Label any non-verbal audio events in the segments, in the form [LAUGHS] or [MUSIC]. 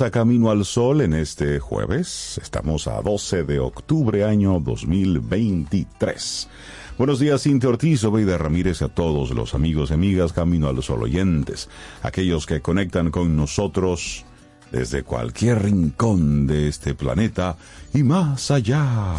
A Camino al Sol en este jueves. Estamos a 12 de octubre año 2023. Buenos días, Cintia Ortiz, Obeida Ramírez, a todos los amigos y amigas Camino al Sol oyentes, aquellos que conectan con nosotros desde cualquier rincón de este planeta y más allá.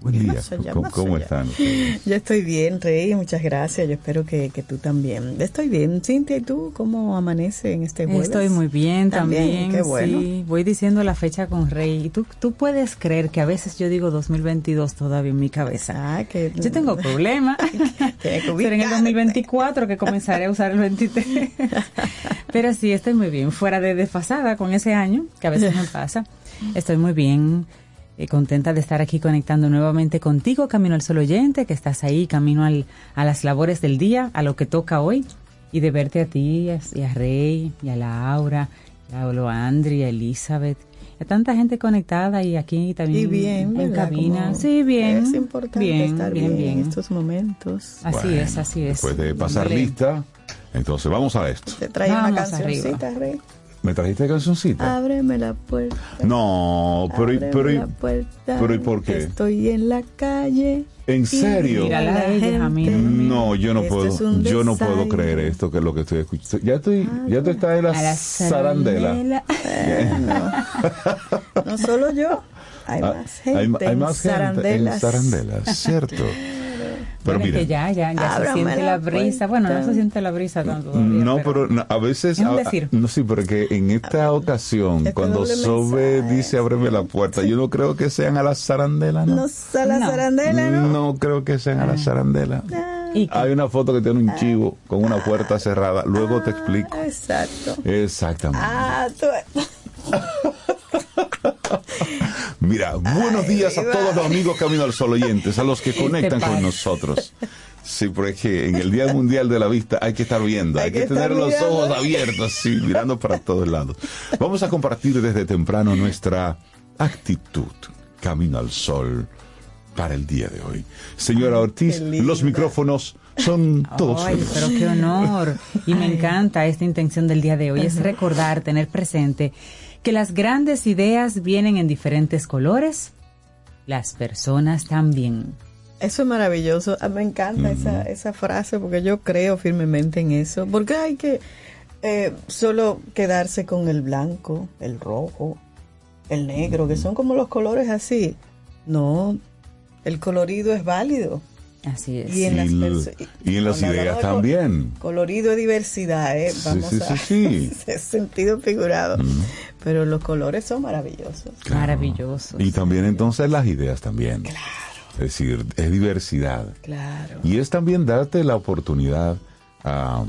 Buen día, Más allá, ¿cómo, más cómo allá. están? [LAUGHS] ustedes? Yo estoy bien, Rey, muchas gracias. Yo espero que, que tú también. Estoy bien. Cintia, ¿y tú cómo amanece en este jueves? Estoy muy bien también, qué bueno. sí. Voy diciendo la fecha con Rey. Y tú, tú puedes creer que a veces yo digo 2022 todavía en mi cabeza. Ah, que Yo tengo problemas. [LAUGHS] Pero en el ubicarte. 2024 que comenzaré a usar el 23. [LAUGHS] Pero sí, estoy muy bien. Fuera de desfasada con ese año, que a veces me pasa. Estoy muy bien. Eh, contenta de estar aquí conectando nuevamente contigo, Camino al Sol Oyente, que estás ahí, camino al, a las labores del día, a lo que toca hoy, y de verte a ti y a, y a Rey, y a Laura, y a Loandri, a Elizabeth, y a tanta gente conectada y aquí también Y bien, en cabina. Como Sí, bien. Es importante bien, estar bien, en estos momentos. Así Bueno, es, así es. Después de pasar lista, entonces vamos a esto. Te trae una cancioncita, arriba. Rey. ¿Me trajiste cancioncita? Ábreme la puerta. No, pero, y- ábreme pero, y- la puerta. pero ¿y por qué? Estoy en la calle. ¿En serio? la mí no yo no puedo, yo no puedo creer esto que es lo que estoy escuchando. Ya estoy, ya tú estás en la, la zarandela. zarandela. [LAUGHS] No solo yo. Hay Ah, más gente. hay, hay en más gente en zarandelas, cierto. [LAUGHS] Pero Bueno, es mira, que ya, ya, ya se siente la la brisa. Bueno, no se siente la brisa tanto todavía. no, pero no, a veces, Es un a- decir. no sí, pero que en esta ocasión, Este cuando Sobe mensaje. dice ábreme la puerta, yo no creo que sean a la zarandela, ¿no? No a la No. zarandela, ¿no? No creo que sean a la zarandela. ¿Y qué? Hay una foto que tiene un chivo con una puerta cerrada. Luego te explico. Ah, Exacto. Exactamente. Ah, tú. Mira, buenos días a todos los amigos Camino al Sol oyentes, a los que conectan pasa? con nosotros. Sí, porque en el Día Mundial de la Vista hay que estar viendo, hay, Hay que, que tener los mirando. ojos abiertos, sí, mirando para todos lados. Vamos a compartir desde temprano nuestra actitud Camino al Sol para el día de hoy. Señora Ortiz, los micrófonos son todos Ay, pero qué honor. Y me encanta esta intención del día de hoy, es recordar, tener presente que las grandes ideas vienen en diferentes colores, las personas también. Eso es maravilloso. Ah, Me encanta esa, esa frase porque yo creo firmemente en eso. Porque hay que eh, solo quedarse con el blanco, el rojo, el negro, que son como los colores así. No, el colorido es válido. Así es. Y en las, Y y en ideas también. Colorido es diversidad, ¿eh? Vamos sí, a sí, sí. [LAUGHS] ese sentido figurado. Pero los colores son maravillosos. Claro. Maravilloso. Y también entonces las ideas también. Es decir, es diversidad. Claro. Y es también darte la oportunidad a,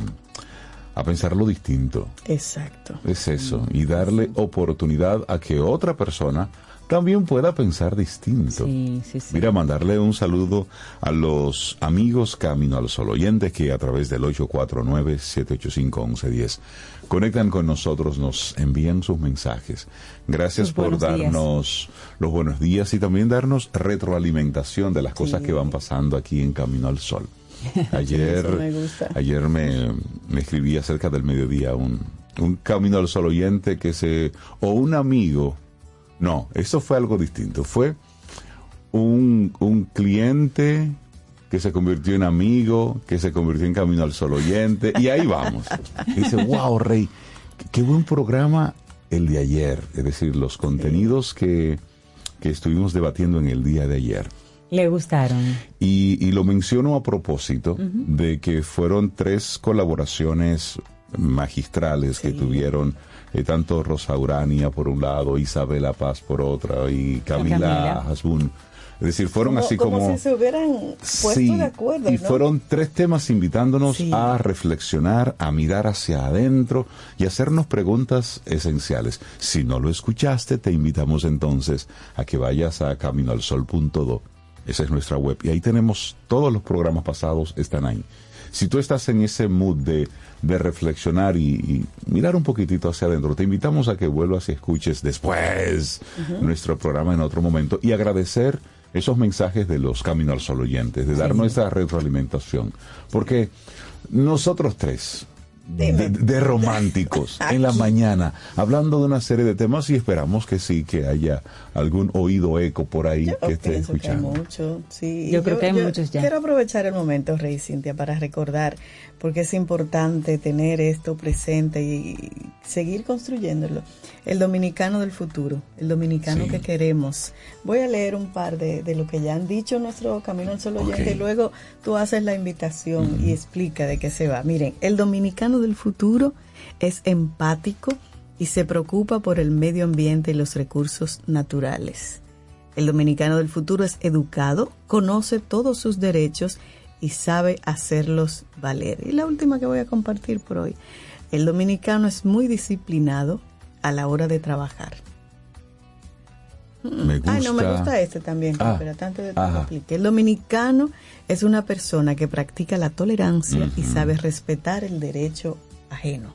a pensar lo distinto. Exacto. Es eso. Y darle oportunidad a que otra persona también pueda pensar distinto. Sí, sí, sí. Mira, mandarle un saludo a los amigos Camino al Sol oyentes que a través del 849-785-1110 conectan con nosotros, nos envían sus mensajes. Gracias Sus por días. darnos los buenos días y también darnos retroalimentación de las cosas que van pasando aquí en Camino al Sol. [LAUGHS] Ayer, me ayer me, me escribí acerca del mediodía un, un Camino al Sol oyente que se... o un amigo. No, eso fue algo distinto. Fue un, un cliente que se convirtió en amigo, que se convirtió en Camino al Sol oyente, y ahí vamos. Y [LAUGHS] dice, wow, Rey, qué- buen programa el de ayer, es decir, los contenidos que, que estuvimos debatiendo en el día de ayer. Le gustaron. Y, y lo menciono a propósito de que fueron tres colaboraciones magistrales que tuvieron eh, tanto Rosa Urania por un lado, Isabela Paz por otra y Camila, Camila. Hasbun. Es decir, fueron Como, así como... como si se hubieran puesto Sí, de acuerdo. y ¿no? fueron tres temas invitándonos Sí. a reflexionar, a mirar hacia adentro y hacernos preguntas esenciales. Si no lo escuchaste, te invitamos entonces a que vayas a caminoalsol.do. Esa es nuestra web y ahí tenemos todos los programas pasados, están ahí. Si tú estás en ese mood de, de reflexionar y, y mirar un poquitito hacia adentro, te invitamos a que vuelvas y escuches después nuestro programa en otro momento y agradecer esos mensajes de los Camino al Sol oyentes, de dar nuestra retroalimentación. Porque nosotros tres, de, románticos, [LAUGHS] en la mañana, hablando de una serie de temas y esperamos que sí, que haya algún oído eco por ahí Yo que esté pienso que hay escuchando. mucho, sí. Yo creo que hay muchos ya. Quiero aprovechar el momento, Rey Cintia, para recordar, porque es importante tener esto presente y seguir construyéndolo. El dominicano del futuro, el dominicano Sí. que queremos. Voy a leer un par de, de lo que ya han dicho nuestro Camino al Sol oyente Ok. y luego tú haces la invitación y explica de qué se va. Miren, el dominicano del futuro es empático y se preocupa por el medio ambiente y los recursos naturales. El dominicano del futuro es educado, conoce todos sus derechos y sabe hacerlos valer. Y la última que voy a compartir por hoy. El dominicano es muy disciplinado a la hora de trabajar. Me gusta. Ay, no, me gusta este también, Ah, pero tanto de explique. El dominicano es una persona que practica la tolerancia y sabe respetar el derecho ajeno.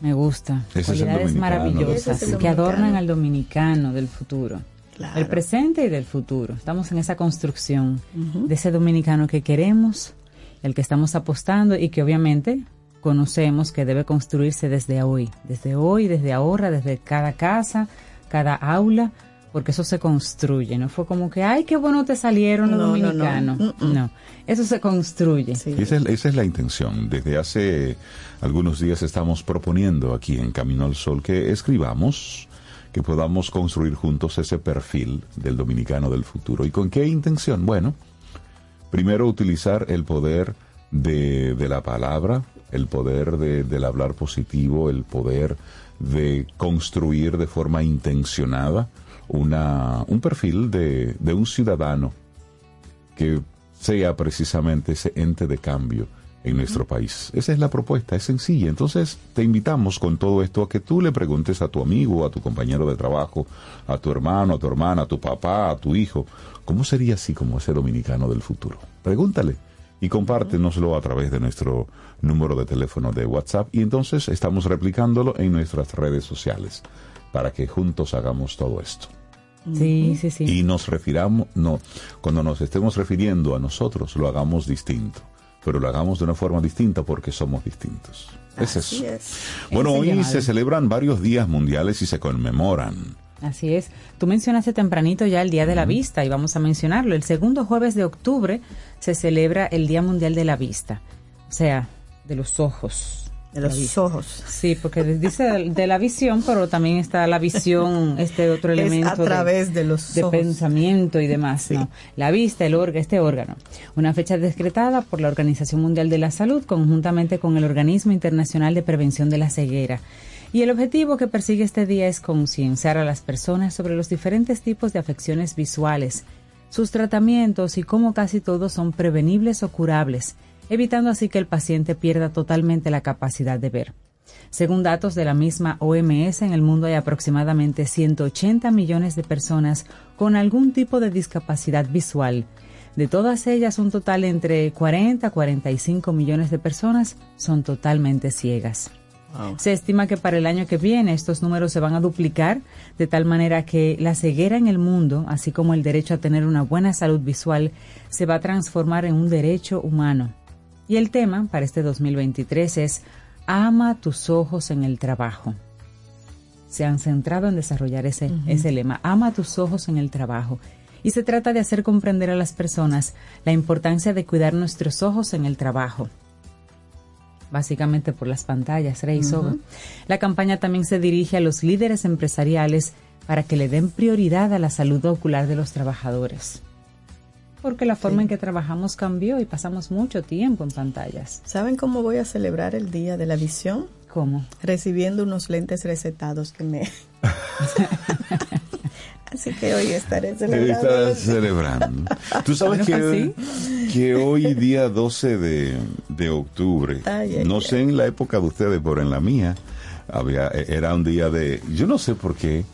Me gusta. Cualidades maravillosas es que adornan al dominicano del futuro. Claro. El presente y del futuro. Estamos en esa construcción de ese dominicano que queremos, el que estamos apostando y que obviamente conocemos que debe construirse desde hoy, desde hoy, desde ahora, desde cada casa, cada aula, porque eso se construye, no fue como que, ay, qué bueno te salieron los No, no, no. dominicanos. Mm, mm. No, eso se construye. Sí. Esa es, esa es la intención. Desde hace algunos días estamos proponiendo aquí en Camino al Sol que escribamos, que podamos construir juntos ese perfil del dominicano del futuro. ¿Y con qué intención? Bueno, primero utilizar el poder de, de la palabra, el poder de- del hablar positivo, el poder de construir de forma intencionada una, un perfil de, de un ciudadano que sea precisamente ese ente de cambio en nuestro país. Esa es la propuesta, es sencilla. Entonces te invitamos con todo esto a que tú le preguntes a tu amigo, a tu compañero de trabajo, a tu hermano, a tu hermana, a tu papá, a tu hijo, ¿cómo sería así como ese dominicano del futuro? Pregúntale y compártenoslo a través de nuestro número de teléfono de WhatsApp y entonces estamos replicándolo en nuestras redes sociales para que juntos hagamos todo esto Sí, sí, sí. y nos refiramos, no, cuando nos estemos refiriendo a nosotros, lo hagamos distinto, pero lo hagamos de una forma distinta porque somos distintos. Es Así eso. es. Bueno, hoy llamado. se celebran varios días mundiales y se conmemoran. Así es. Tú mencionaste tempranito ya el Día de la Vista y vamos a mencionarlo. El segundo jueves de octubre se celebra el Día Mundial de la Vista, o sea, de los ojos. De los ojos. Sí, porque dice de, de la visión, pero también está la visión, este otro Es elemento a través de, los de ojos. pensamiento y demás. ¿no? La vista, el órgano, este órgano. Una fecha decretada por la Organización Mundial de la Salud conjuntamente con el Organismo Internacional de Prevención de la Ceguera. Y el objetivo que persigue este día es concienciar a las personas sobre los diferentes tipos de afecciones visuales, sus tratamientos y cómo casi todos son prevenibles o curables, evitando así que el paciente pierda totalmente la capacidad de ver. Según datos de la misma OMS, en el mundo hay aproximadamente 180 millones de personas con algún tipo de discapacidad visual. De todas ellas, un total entre 40 a 45 millones de personas son totalmente ciegas. Se estima que para el año que viene estos números se van a duplicar, de tal manera que la ceguera en el mundo, así como el derecho a tener una buena salud visual, se va a transformar en un derecho humano. Y el tema para este 2023 es Ama tus ojos en el trabajo. Se han centrado en desarrollar ese, ese lema, Ama tus ojos en el trabajo. Y se trata de hacer comprender a las personas la importancia de cuidar nuestros ojos en el trabajo básicamente por las pantallas, Rey Soba. La campaña también se dirige a los líderes empresariales para que le den prioridad a la salud ocular de los trabajadores. Porque la forma en que trabajamos cambió y pasamos mucho tiempo en pantallas. ¿Saben cómo voy a celebrar el Día de la Visión? ¿Cómo? Recibiendo unos lentes recetados que me... [LAUGHS] Así que hoy estaré celebrando. Estás celebrando. [LAUGHS] Tú sabes que, que hoy, [LAUGHS] día 12 de, de octubre, Ay, ay, no ay. sé en la época de ustedes, pero en la mía, había era un día de. Yo no sé por qué.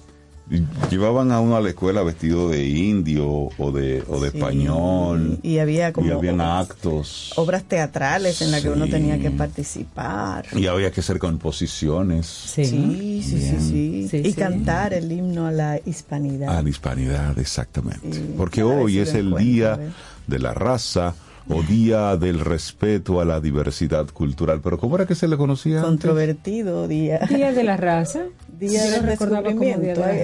Llevaban a uno a la escuela vestido de indio o de, o de Sí, español. Y había como y habían obras, actos. obras teatrales en las que uno tenía que participar. Y había que hacer composiciones Sí. Sí, sí, sí, sí. Sí, y sí. cantar el himno a la hispanidad. a la hispanidad, exactamente. Sí, Porque hoy si es el día de la raza o día del respeto a la diversidad cultural. Pero ¿cómo era que se le conocía? antes? Controvertido día. Día de la raza. [LAUGHS] Día Yo del Día de descubrimiento. la Hay,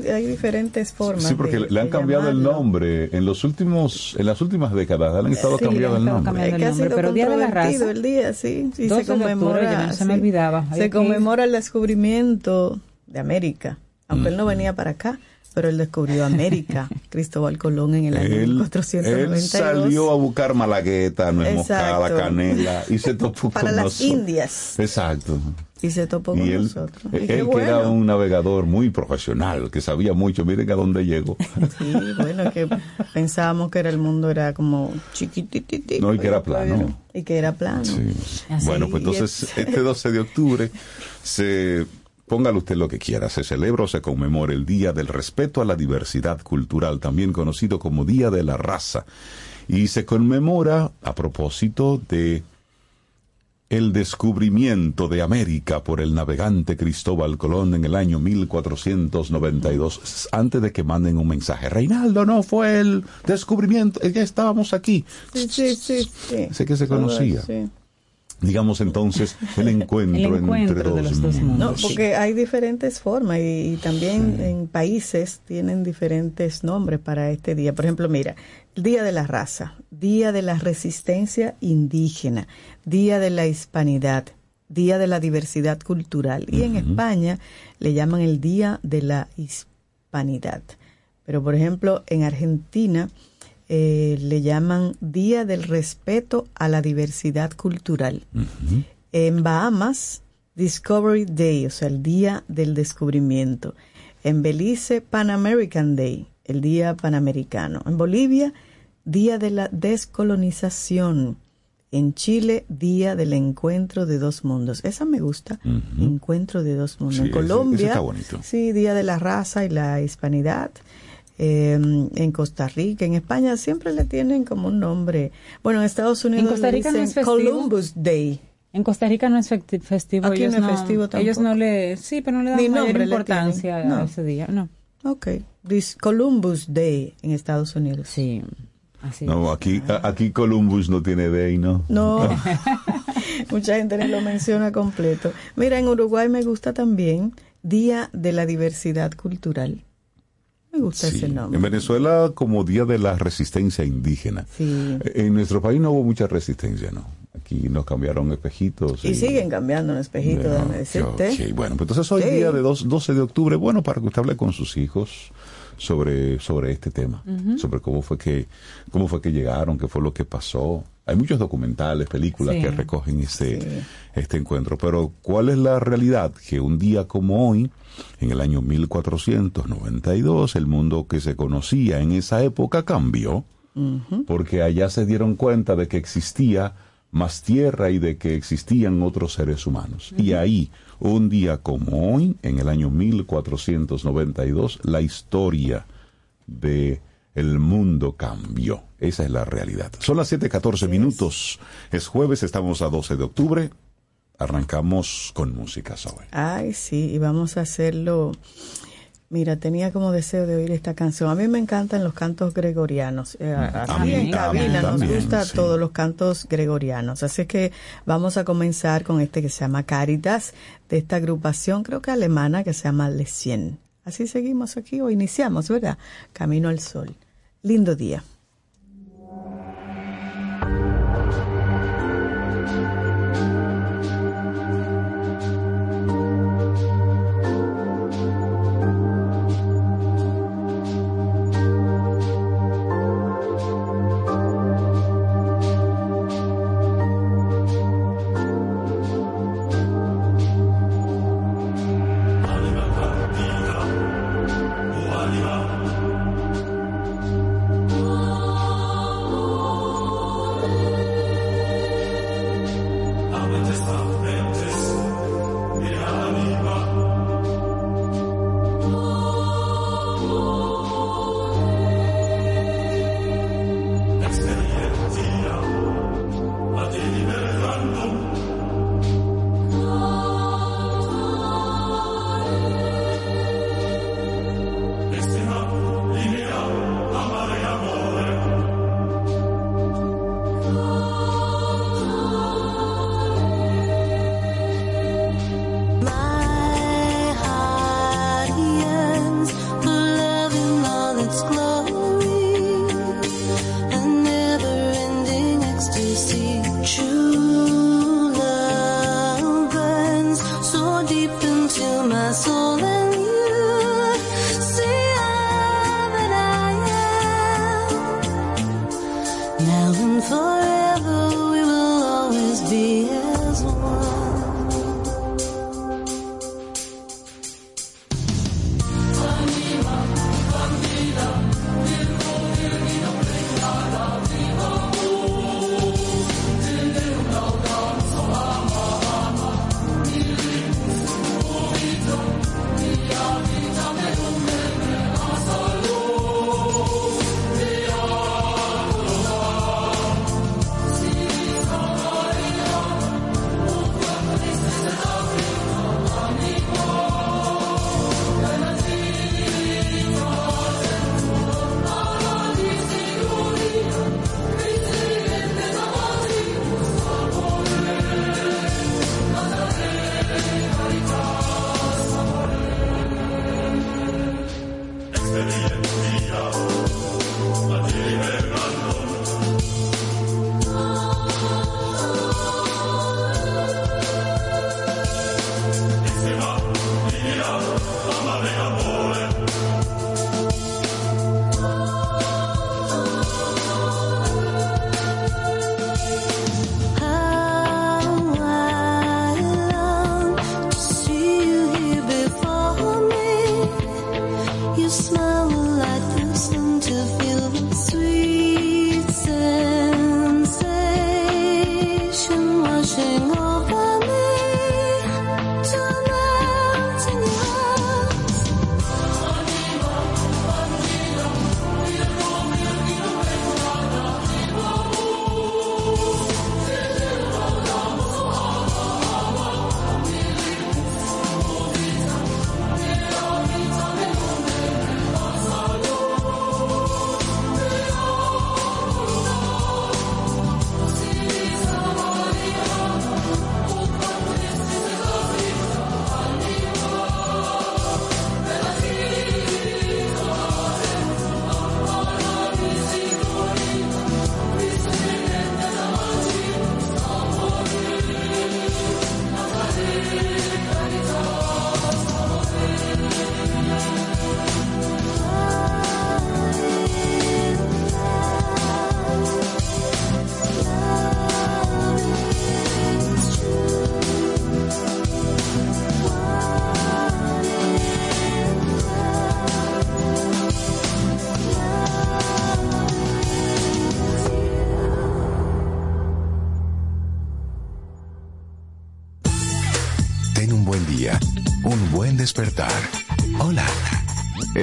hay, hay diferentes formas. Sí, porque de- le han de cambiado el llamarlo. nombre en los últimos, en las últimas décadas han estado Sí, cambiando le el han estado nombre. cambiando. Es que ha el nombre, sido pero Día de la Raza. el día, sí. sí 12 se de octubre, conmemora. no se me sí. olvidaba. Se conmemora el descubrimiento de América. Aunque él no venía para acá, pero él descubrió América. [LAUGHS] Cristóbal Colón en el año Él, 1492. él salió a buscar malagueta, nuez moscada, canela y se topó [LAUGHS] para con las nosotros. Indias. Exacto. Y se topó con Y él, nosotros. Y él qué que era bueno. un navegador muy profesional, que sabía mucho, miren a dónde llegó. Sí, bueno, que pensábamos que era el mundo era como chiquititito. No, y que era plano. Y que era plano. Sí. Bueno, pues entonces este 12 de octubre se póngale usted lo que quiera, se celebra o se conmemora el Día del Respeto a la Diversidad Cultural, también conocido como Día de la Raza, y se conmemora a propósito de el descubrimiento de América por el navegante Cristóbal Colón en el año 1492, antes de que manden un mensaje. Reinaldo, no fue el descubrimiento, ya estábamos aquí. Sí, sí, sí. sí. Sé que se conocía. sí. Digamos entonces el [LAUGHS] encuentro, El encuentro entre de los dos mundos. No, porque hay diferentes formas y, y también en países tienen diferentes nombres para este día. Por ejemplo, mira, Día de la Raza, Día de la Resistencia Indígena, Día de la Hispanidad, Día de la Diversidad Cultural. Y en España le llaman el Día de la Hispanidad. Pero, por ejemplo, en Argentina eh, le llaman Día del Respeto a la Diversidad Cultural. En Bahamas, Discovery Day, o sea, el Día del Descubrimiento. En Belice, Pan American Day, el Día Panamericano. En Bolivia, Día de la Descolonización. En Chile, Día del Encuentro de Dos Mundos. Esa me gusta. Encuentro de Dos Mundos. Sí, en ese- ese Colombia, está sí, Día de la Raza y la Hispanidad. Eh, en Costa Rica, en España siempre le tienen como un nombre. Bueno, en Estados Unidos Costa le Rica no dicen es festivo. Columbus Day. En Costa Rica no es festi- festivo. Aquí ellos no es festivo Ellos tampoco. no le, sí, pero no le dan Ni mayor nombre le importancia tienen. a No. ese día. No. Ok. This Columbus Day en Estados Unidos. Sí, así. No, aquí, a- aquí Columbus no tiene day, ¿no? No, [LAUGHS] [LAUGHS] mucha gente no lo menciona completo. Mira, en Uruguay me gusta también Día de la Diversidad Cultural. Me gusta Sí. ese En nombre. Venezuela como Día de la Resistencia Indígena. Sí. En nuestro país no hubo mucha resistencia, ¿no? Aquí nos cambiaron espejitos. Y siguen cambiando un espejito, Bueno, déjame decirte. Bueno, pues entonces hoy Sí. día de dos- 12 de octubre, bueno, para que usted hable con sus hijos sobre, sobre este tema, sobre cómo fue que cómo fue que llegaron, qué fue lo que pasó. Hay muchos documentales, películas Sí. que recogen este, Sí. este encuentro, pero ¿cuál es la realidad? Que un día como hoy, en el año 1492, el mundo que se conocía en esa época cambió, porque allá se dieron cuenta de que existía más tierra y de que existían otros seres humanos. Y ahí, un día como hoy, en el año 1492, la historia de el mundo cambió. Esa es la realidad. Son las 7:14 minutos. Es jueves, estamos a 12 de octubre. Arrancamos con música, Zoe. Ay, sí, y vamos a hacerlo. Mira, tenía como deseo de oír esta canción. A mí me encantan los cantos gregorianos. Eh, mí- en a cabina nos también, gusta sí. todos los cantos gregorianos. Así que vamos a comenzar con este que se llama Caritas, de esta agrupación, creo que alemana, que se llama Le Cien. Así seguimos aquí o iniciamos, ¿verdad? Camino al Sol. Lindo día.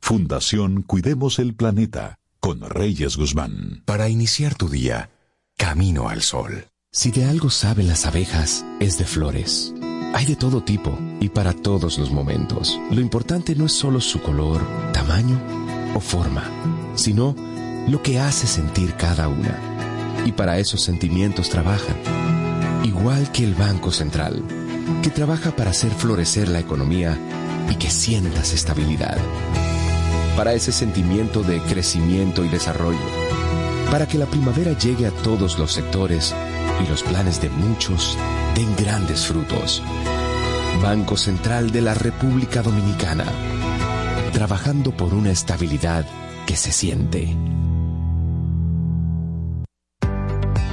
Fundación Cuidemos el Planeta con Reyes Guzmán. Para iniciar tu día, Camino al Sol. Si de algo saben las abejas, es de flores. Hay de todo tipo y para todos los momentos. Lo importante no es solo su color, tamaño o forma, sino lo que hace sentir cada una. Y para esos sentimientos trabajan. Igual que el Banco Central, que trabaja para hacer florecer la economía y que sientas estabilidad. Para ese sentimiento de crecimiento y desarrollo. Para que la primavera llegue a todos los sectores y los planes de muchos den grandes frutos. Banco Central de la República Dominicana. Trabajando por una estabilidad que se siente.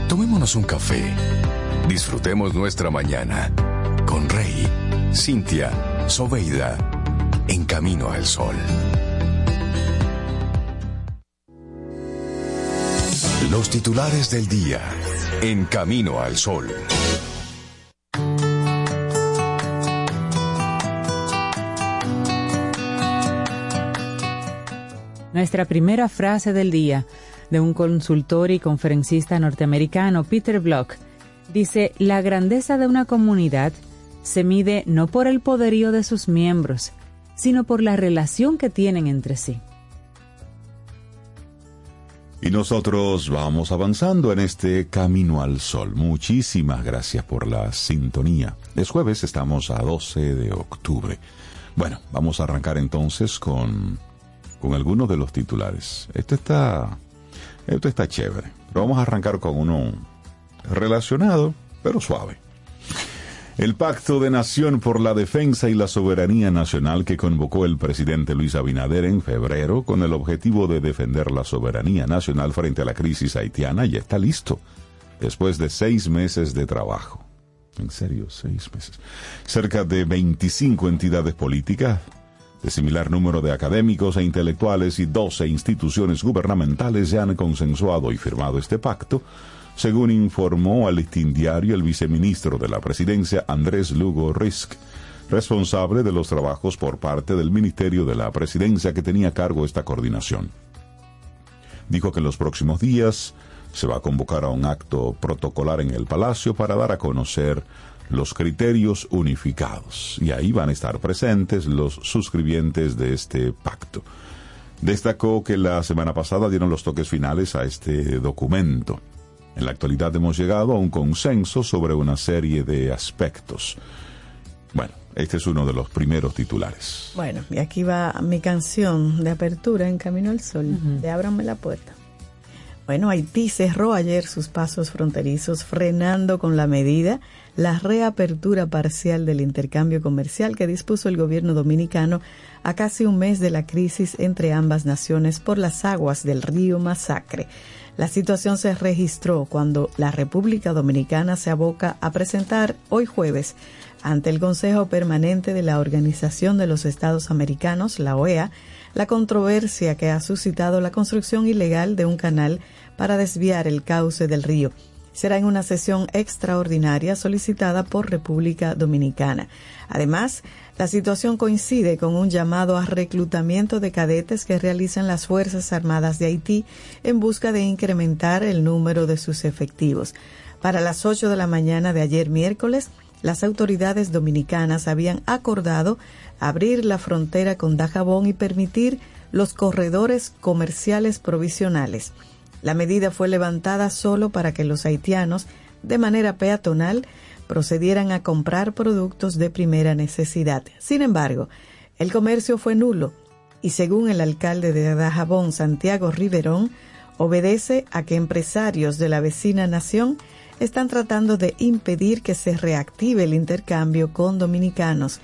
Tomémonos un café. Disfrutemos nuestra mañana con Rey, Cintia, Soveida, en camino al sol. Los titulares del día, en camino al sol. Nuestra primera frase del día de un consultor y conferencista norteamericano, Peter Block, dice, la grandeza de una comunidad se mide no por el poderío de sus miembros, sino por la relación que tienen entre sí. Y nosotros vamos avanzando en este camino al sol. Muchísimas gracias por la sintonía. Es jueves, estamos a 12 de octubre. Bueno, vamos a arrancar entonces con, con algunos de los titulares. Esto está, esto está chévere. Pero vamos a arrancar con uno relacionado, pero suave. El Pacto de Nación por la Defensa y la Soberanía Nacional que convocó el presidente Luis Abinader en febrero con el objetivo de defender la soberanía nacional frente a la crisis haitiana ya está listo, después de seis meses de trabajo. En serio, seis meses. Cerca de 25 entidades políticas, de similar número de académicos e intelectuales y 12 instituciones gubernamentales ya han consensuado y firmado este pacto, según informó al diario el viceministro de la presidencia Andrés Lugo Risk, responsable de los trabajos por parte del Ministerio de la Presidencia que tenía a cargo esta coordinación. Dijo que en los próximos días se va a convocar a un acto protocolar en el Palacio para dar a conocer los criterios unificados y ahí van a estar presentes los suscribientes de este pacto. Destacó que la semana pasada dieron los toques finales a este documento. En la actualidad hemos llegado a un consenso sobre una serie de aspectos. Bueno, este es uno de los primeros titulares. Bueno, y aquí va mi canción de apertura en Camino al Sol, de Ábrame la puerta. Bueno, Haití cerró ayer sus pasos fronterizos, frenando con la medida la reapertura parcial del intercambio comercial que dispuso el gobierno dominicano a casi un mes de la crisis entre ambas naciones por las aguas del río Masacre. La situación se registró cuando la República Dominicana se aboca a presentar hoy jueves ante el Consejo Permanente de la Organización de los Estados Americanos, la OEA, la controversia que ha suscitado la construcción ilegal de un canal para desviar el cauce del río. Será en una sesión extraordinaria solicitada por República Dominicana. Además, la situación coincide con un llamado a reclutamiento de cadetes que realizan las Fuerzas Armadas de Haití en busca de incrementar el número de sus efectivos. Para las 8 de la mañana de ayer miércoles, las autoridades dominicanas habían acordado abrir la frontera con Dajabón y permitir los corredores comerciales provisionales. La medida fue levantada solo para que los haitianos, de manera peatonal, procedieran a comprar productos de primera necesidad. Sin embargo, el comercio fue nulo y según el alcalde de Dajabón, Santiago Riverón, obedece a que empresarios de la vecina nación están tratando de impedir que se reactive el intercambio con dominicanos.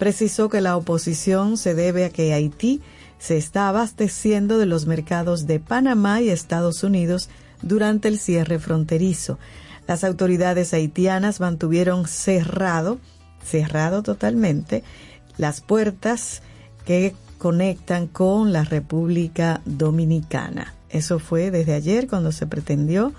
Precisó que la oposición se debe a que Haití se está abasteciendo de los mercados de Panamá y Estados Unidos durante el cierre fronterizo. Las autoridades haitianas mantuvieron cerrado, cerrado totalmente, las puertas que conectan con la República Dominicana. Eso fue desde ayer cuando se pretendió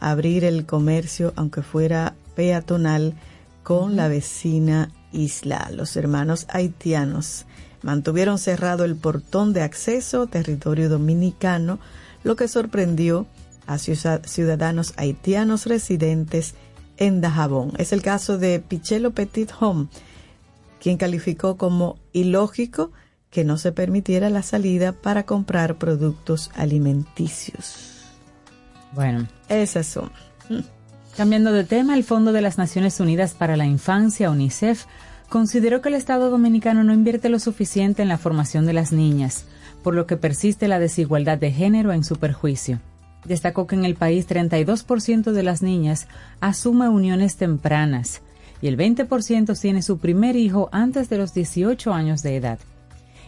abrir el comercio, aunque fuera peatonal, con la vecina isla. Los hermanos haitianos mantuvieron cerrado el portón de acceso a territorio dominicano, lo que sorprendió a ciudadanos haitianos residentes en Dajabón. Es el caso de Pichelo Petit Home, quien calificó como ilógico que no se permitiera la salida para comprar productos alimenticios. Bueno, esas son. Cambiando de tema, el Fondo de las Naciones Unidas para la Infancia, UNICEF, consideró que el Estado dominicano no invierte lo suficiente en la formación de las niñas, por lo que persiste la desigualdad de género en su perjuicio. Destacó que en el país 32% de las niñas asume uniones tempranas y el 20% tiene su primer hijo antes de los 18 años de edad.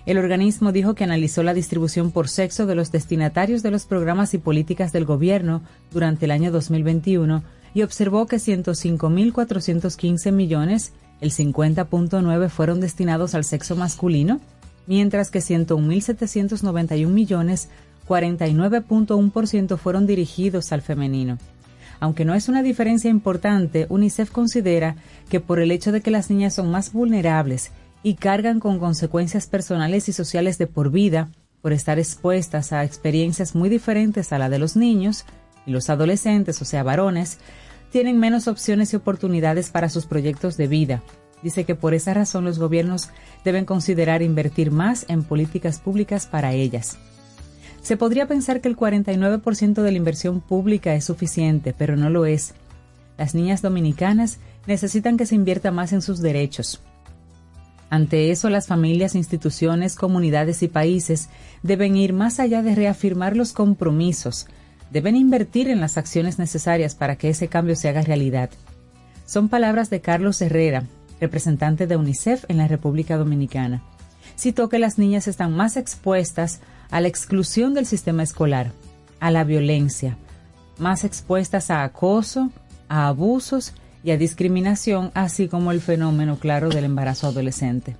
El organismo dijo que analizó la distribución por sexo de los destinatarios de los programas y políticas del gobierno durante el año 2021 y observó que 105.415 millones, el 50.9 fueron destinados al sexo masculino, mientras que 101.791 millones, 49.1% fueron dirigidos al femenino. Aunque no es una diferencia importante, UNICEF considera que por el hecho de que las niñas son más vulnerables y cargan con consecuencias personales y sociales de por vida por estar expuestas a experiencias muy diferentes a la de los niños y los adolescentes, o sea, varones, tienen menos opciones y oportunidades para sus proyectos de vida. Dice que por esa razón los gobiernos deben considerar invertir más en políticas públicas para ellas. Se podría pensar que el 49% de la inversión pública es suficiente, pero no lo es. Las niñas dominicanas necesitan que se invierta más en sus derechos, ante eso, las familias, instituciones, comunidades y países deben ir más allá de reafirmar los compromisos, deben invertir en las acciones necesarias para que ese cambio se haga realidad. Son palabras de Carlos Herrera, representante de UNICEF en la República Dominicana. Citó que las niñas están más expuestas a la exclusión del sistema escolar, a la violencia, más expuestas a acoso, a abusos y a discriminación, así como el fenómeno claro del embarazo adolescente.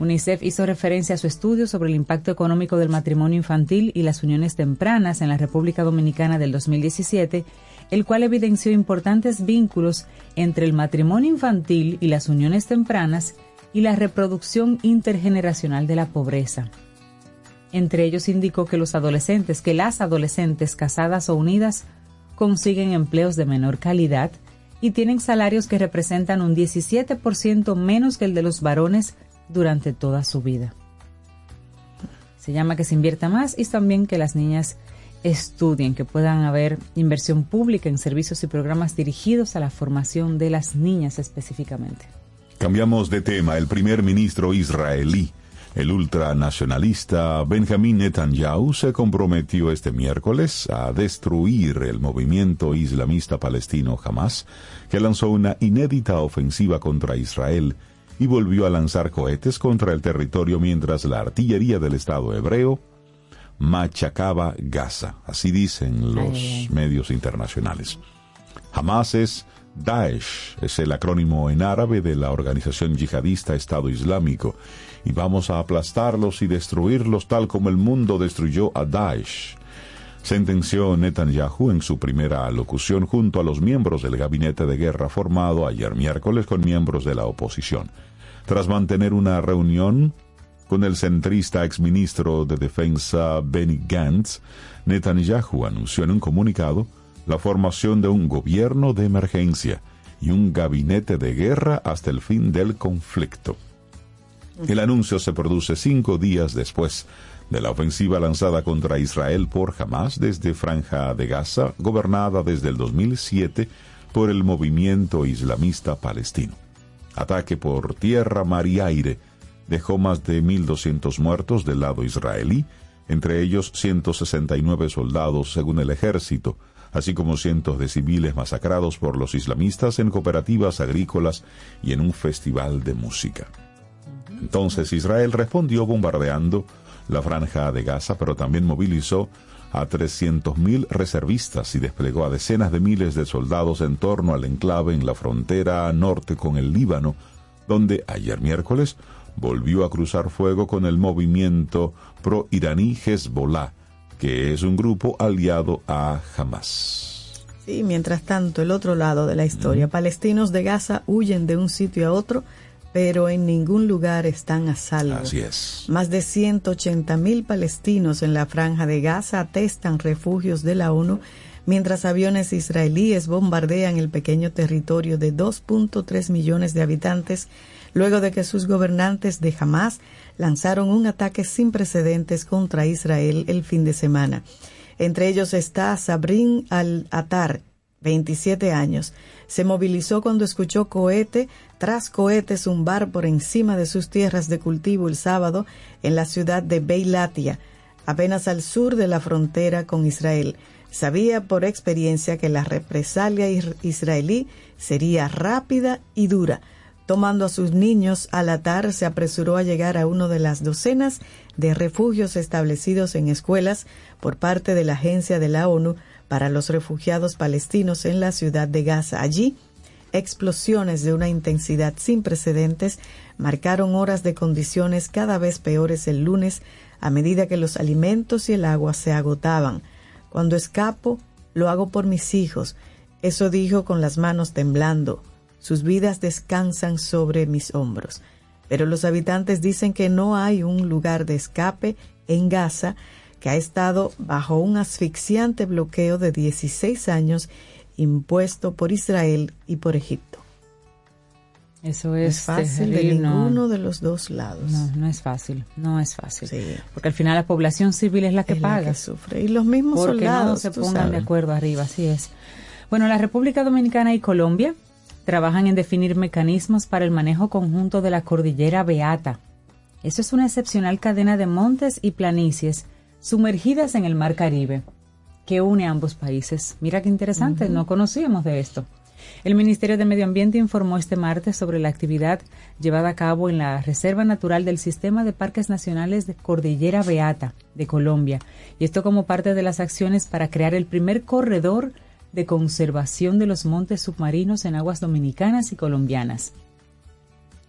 UNICEF hizo referencia a su estudio sobre el impacto económico del matrimonio infantil y las uniones tempranas en la República Dominicana del 2017, el cual evidenció importantes vínculos entre el matrimonio infantil y las uniones tempranas y la reproducción intergeneracional de la pobreza. Entre ellos indicó que los adolescentes, que las adolescentes casadas o unidas consiguen empleos de menor calidad, y tienen salarios que representan un 17% menos que el de los varones durante toda su vida. Se llama que se invierta más y también que las niñas estudien, que puedan haber inversión pública en servicios y programas dirigidos a la formación de las niñas específicamente. Cambiamos de tema. El primer ministro israelí el ultranacionalista Benjamin Netanyahu se comprometió este miércoles a destruir el movimiento islamista palestino Hamas, que lanzó una inédita ofensiva contra Israel y volvió a lanzar cohetes contra el territorio mientras la artillería del Estado hebreo machacaba Gaza. Así dicen los medios internacionales. Hamas es Daesh, es el acrónimo en árabe de la organización yihadista Estado Islámico y vamos a aplastarlos y destruirlos tal como el mundo destruyó a Daesh. Sentenció Netanyahu en su primera alocución junto a los miembros del gabinete de guerra formado ayer miércoles con miembros de la oposición. Tras mantener una reunión con el centrista exministro de Defensa Benny Gantz, Netanyahu anunció en un comunicado la formación de un gobierno de emergencia y un gabinete de guerra hasta el fin del conflicto. El anuncio se produce cinco días después de la ofensiva lanzada contra Israel por Hamas desde Franja de Gaza, gobernada desde el 2007 por el movimiento islamista palestino. Ataque por tierra, mar y aire dejó más de 1.200 muertos del lado israelí, entre ellos 169 soldados según el ejército, así como cientos de civiles masacrados por los islamistas en cooperativas agrícolas y en un festival de música. Entonces Israel respondió bombardeando la franja de Gaza, pero también movilizó a 300.000 reservistas y desplegó a decenas de miles de soldados en torno al enclave en la frontera norte con el Líbano, donde ayer miércoles volvió a cruzar fuego con el movimiento pro-iraní Hezbollah, que es un grupo aliado a Hamas. Sí, mientras tanto, el otro lado de la historia, palestinos de Gaza huyen de un sitio a otro pero en ningún lugar están a salvo. Así es. Más de 180 mil palestinos en la franja de Gaza atestan refugios de la ONU, mientras aviones israelíes bombardean el pequeño territorio de 2.3 millones de habitantes, luego de que sus gobernantes de Hamas lanzaron un ataque sin precedentes contra Israel el fin de semana. Entre ellos está Sabrin al-Atar, 27 años, se movilizó cuando escuchó cohete tras cohete zumbar por encima de sus tierras de cultivo el sábado en la ciudad de Beilatia, apenas al sur de la frontera con Israel. Sabía por experiencia que la represalia israelí sería rápida y dura. Tomando a sus niños al atar, se apresuró a llegar a uno de las docenas de refugios establecidos en escuelas por parte de la Agencia de la ONU para los refugiados palestinos en la ciudad de Gaza. Allí, explosiones de una intensidad sin precedentes marcaron horas de condiciones cada vez peores el lunes a medida que los alimentos y el agua se agotaban. Cuando escapo, lo hago por mis hijos. Eso dijo con las manos temblando. Sus vidas descansan sobre mis hombros. Pero los habitantes dicen que no hay un lugar de escape en Gaza que ha estado bajo un asfixiante bloqueo de 16 años impuesto por Israel y por Egipto. Eso es, es fácil de ninguno de los dos lados. No, no es fácil, no es fácil. Porque al final la población civil es la que paga. que sufre. Y los mismos porque soldados. no se pongan de acuerdo arriba, así es. Bueno, la República Dominicana y Colombia trabajan en definir mecanismos para el manejo conjunto de la cordillera Beata. Eso es una excepcional cadena de montes y planicies sumergidas en el Mar Caribe, que une a ambos países. Mira qué interesante, no conocíamos de esto. El Ministerio de Medio Ambiente informó este martes sobre la actividad llevada a cabo en la Reserva Natural del Sistema de Parques Nacionales de Cordillera Beata de Colombia, y esto como parte de las acciones para crear el primer corredor de conservación de los montes submarinos en aguas dominicanas y colombianas.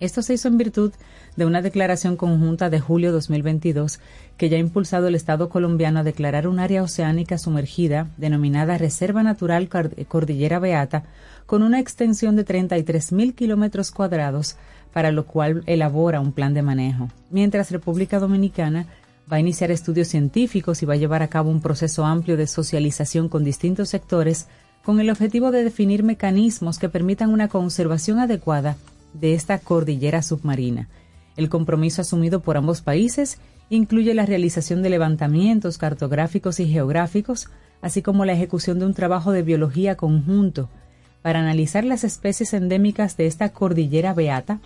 Esto se hizo en virtud de una declaración conjunta de julio 2022 que ya ha impulsado el Estado colombiano a declarar un área oceánica sumergida denominada Reserva Natural Cordillera Beata con una extensión de 33.000 kilómetros cuadrados, para lo cual elabora un plan de manejo. Mientras República Dominicana va a iniciar estudios científicos y va a llevar a cabo un proceso amplio de socialización con distintos sectores con el objetivo de definir mecanismos que permitan una conservación adecuada de esta cordillera submarina. El compromiso asumido por ambos países incluye la realización de levantamientos cartográficos y geográficos, así como la ejecución de un trabajo de biología conjunto para analizar las especies endémicas de esta cordillera beata,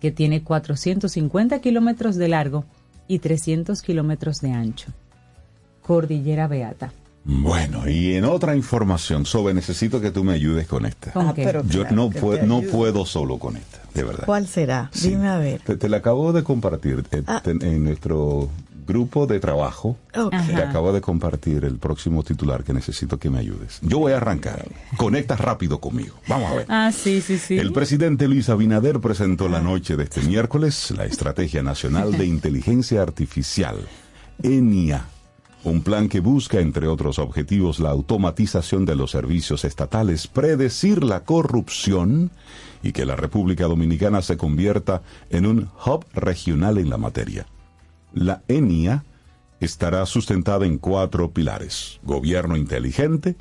que tiene 450 kilómetros de largo y 300 kilómetros de ancho. Cordillera Beata. Bueno, y en otra información, Sobe, necesito que tú me ayudes con esta. ¿Con qué? pero Yo claro no, puedo solo con esta, de verdad. ¿Cuál será? Sí. Dime a ver. Te, te la acabo de compartir eh, Ah. en nuestro grupo de trabajo. Ok. Ajá. Te acabo de compartir el próximo titular que necesito que me ayudes. Yo voy a arrancar. Conecta rápido conmigo. Vamos a ver. Ah, sí, sí, sí. El presidente Luis Abinader presentó la noche de este miércoles la Estrategia Nacional de Inteligencia Artificial, ENIA, un plan que busca, entre otros objetivos, la automatización de los servicios estatales, predecir la corrupción y que la República Dominicana se convierta en un hub regional en la materia. La ENIA estará sustentada en cuatro pilares. Gobierno inteligente,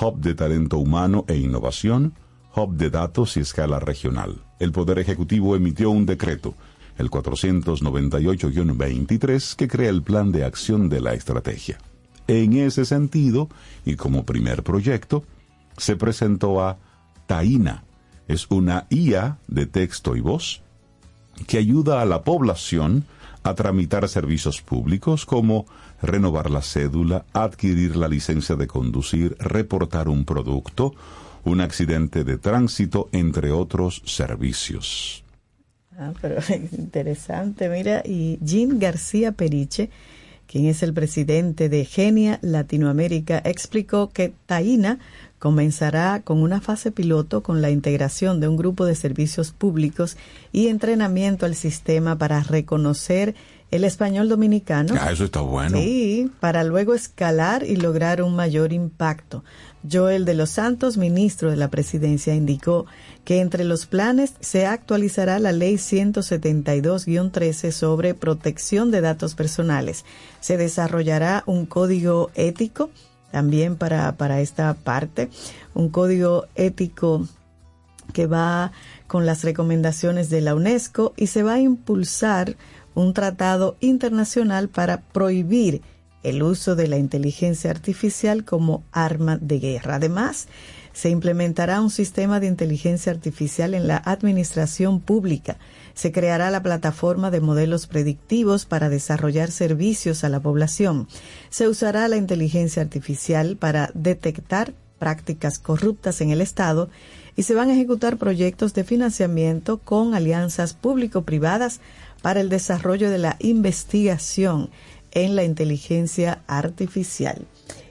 hub de talento humano e innovación, hub de datos y escala regional. El Poder Ejecutivo emitió un decreto, el 498-23, que crea el plan de acción de la estrategia. En ese sentido, y como primer proyecto, se presentó a Taina. Es una IA de texto y voz que ayuda a la población a tramitar servicios públicos como renovar la cédula, adquirir la licencia de conducir, reportar un producto, un accidente de tránsito, entre otros servicios. Ah, pero [LAUGHS] interesante, mira, y Jean García Periche, quien es el presidente de Genia Latinoamérica, explicó que Taina comenzará con una fase piloto con la integración de un grupo de servicios públicos y entrenamiento al sistema para reconocer el español dominicano. Ah, eso está bueno. Sí, para luego escalar y lograr un mayor impacto. Joel de los Santos, ministro de la Presidencia, indicó que entre los planes se actualizará la Ley 172-13 sobre protección de datos personales. Se desarrollará un código ético también para, para esta parte, un código ético que va con las recomendaciones de la UNESCO y se va a impulsar un tratado internacional para prohibir el uso de la inteligencia artificial como arma de guerra. Además, se implementará un sistema de inteligencia artificial en la administración pública. Se creará la plataforma de modelos predictivos para desarrollar servicios a la población. Se usará la inteligencia artificial para detectar prácticas corruptas en el Estado y se van a ejecutar proyectos de financiamiento con alianzas público-privadas para el desarrollo de la investigación en la inteligencia artificial.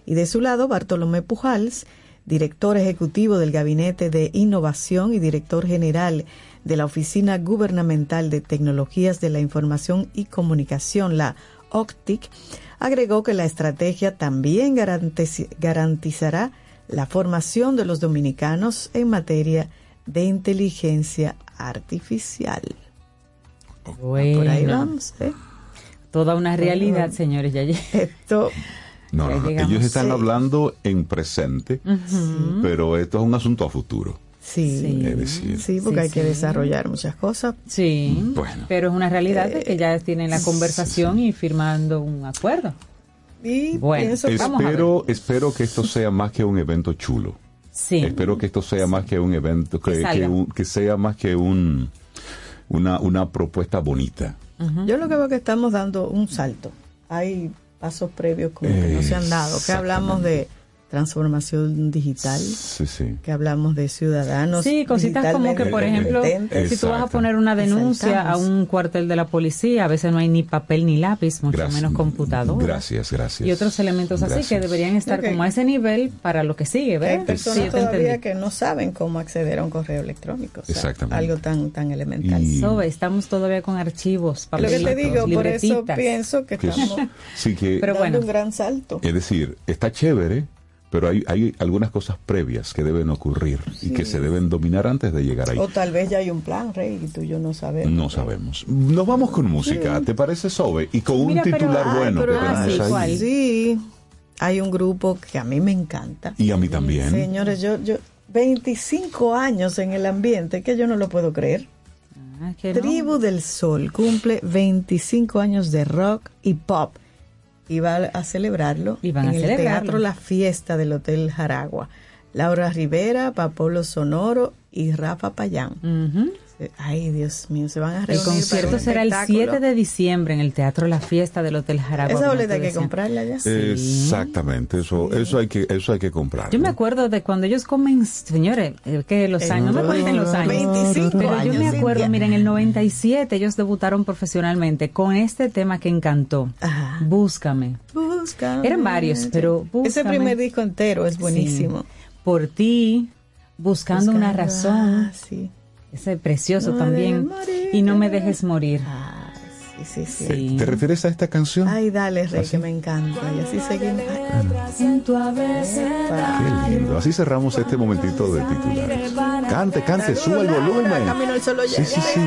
Y de su lado, Bartolomé Pujals, director ejecutivo del Gabinete de Innovación y director general de la Oficina Gubernamental de Tecnologías de la Información y Comunicación, la OCTIC, agregó que la estrategia también garantizará la formación de los dominicanos en materia de inteligencia artificial. Bueno. Por ahí vamos. ¿eh? Toda una realidad, Bueno. señores. Ya Esto, No, no, no, Digamos, ellos están sí. hablando en presente, pero esto es un asunto a futuro. sí, Sí. Es decir, sí, porque Sí, hay que desarrollar muchas cosas. Sí, Bueno. pero es una realidad que ya tienen la conversación y firmando un acuerdo. Y Bueno, pienso que Vamos a ver. espero, espero que esto sea más que un evento chulo. Sí. Espero que esto sea más que un evento, que, Que salga. que un- que sea más que un una, una propuesta bonita. Yo lo que veo que estamos dando un salto. Hay pasos previos como que no se han dado. Que hablamos de transformación digital, Sí, sí. que hablamos de ciudadanos. Sí, cositas como que, por digitalmente ejemplo, competentes. si tú vas a poner una denuncia a un cuartel de la policía, a veces no hay ni papel ni lápiz, mucho Gracias. menos computadora. Gracias, gracias. Y otros elementos así que deberían estar como a ese nivel para lo que sigue, Que hay personas Sí, todavía entendí. que no saben cómo acceder a un correo electrónico. o sea, Exactamente. Algo tan, tan elemental. Y- estamos todavía con archivos, Lo que te papelitos, digo, por eso pienso que Que- estamos sí que, Pero dando bueno. un gran salto. es decir, está chévere, pero hay, hay algunas cosas previas que deben ocurrir y que se deben dominar antes de llegar ahí. O tal vez ya hay un plan, Rey, y tú y yo no sabemos. No sabemos. Nos vamos con música, ¿te parece, Sobe? Y con un Mira, pero- titular ay, bueno pero- que ah, tenemos sí, ahí. Sí, hay un grupo que a mí me encanta. Y a mí también. Señores, yo, yo, 25 años en el ambiente, que yo no lo puedo creer. Ah, que no. Tribu del Sol cumple 25 años de rock y pop. Y va a celebrarlo Y van en a el. Teatro La Fiesta del Hotel Jaragua. Laura Rivera, Papolo Sonoro y Rafa Payán. Ujú. Ay, Dios mío, se van a reunir. El concierto será el espectáculo. 7 de diciembre en el Teatro La Fiesta del Hotel Jaragua. Esa boleta hay que comprarla ya. Exactamente, eso, eso hay que, eso hay que comprar. Yo me acuerdo de cuando ellos comen, señores, que los años, no me cuenten los años. 25 Pero yo años, me acuerdo, Cintia. mira, en el 97 ellos debutaron profesionalmente con este tema que encantó. Ajá. Búscame. Búscame. Eran varios, pero Ese búscame. primer disco entero es buenísimo. Sí. Por ti, buscando, una Buscando- razón. Ah, sí. Ese precioso No también. morir. Y no me dejes morir. Ah, sí, sí, sí. Sí. ¿Te refieres a esta canción? Ay, dale, Rey, que me encanta. Y así seguimos. Qué lindo. Así cerramos este momentito de titulares. Cante, cante, suba el volumen. Sí, sí, sí.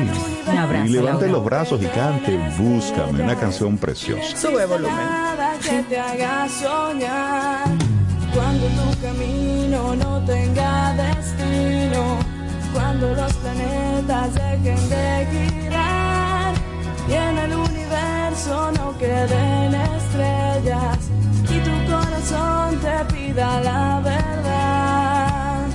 Un abrazo, Y levante Laura. los brazos y cante, búscame, una canción preciosa. Sube volumen. Nada que te haga soñar cuando tu camino no tenga dejen de girar y en el universo no queden estrellas y tu corazón te pida la verdad.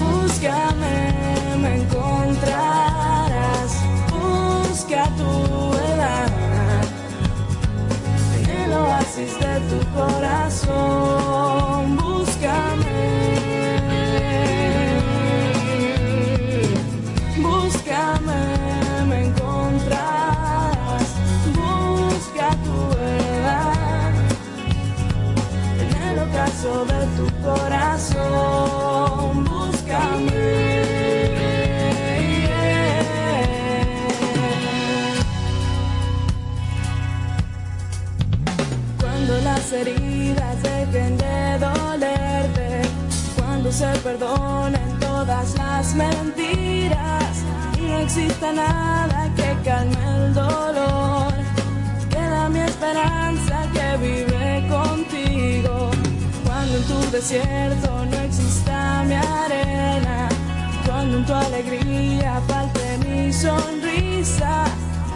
Búscame, me encontrarás, busca tu edad, el oasis de tu corazón. Búscame. Cuando las heridas dejen de dolerte, cuando se perdonen todas las mentiras y no exista nada que calme el dolor, queda mi esperanza que vive contigo. Cuando en tu desierto no exista mi arena, cuando en tu alegría falte mi sonrisa,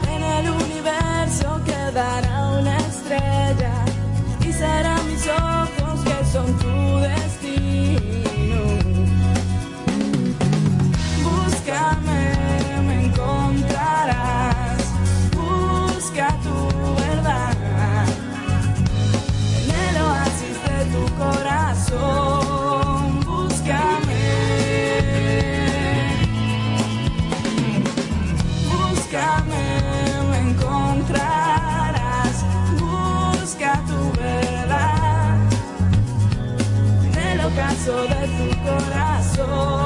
en el universo quedará una estrella y serán mis ojos que son tu corazón. Búscame. Búscame, me encontrarás. Busca tu verdad en el ocaso de tu corazón.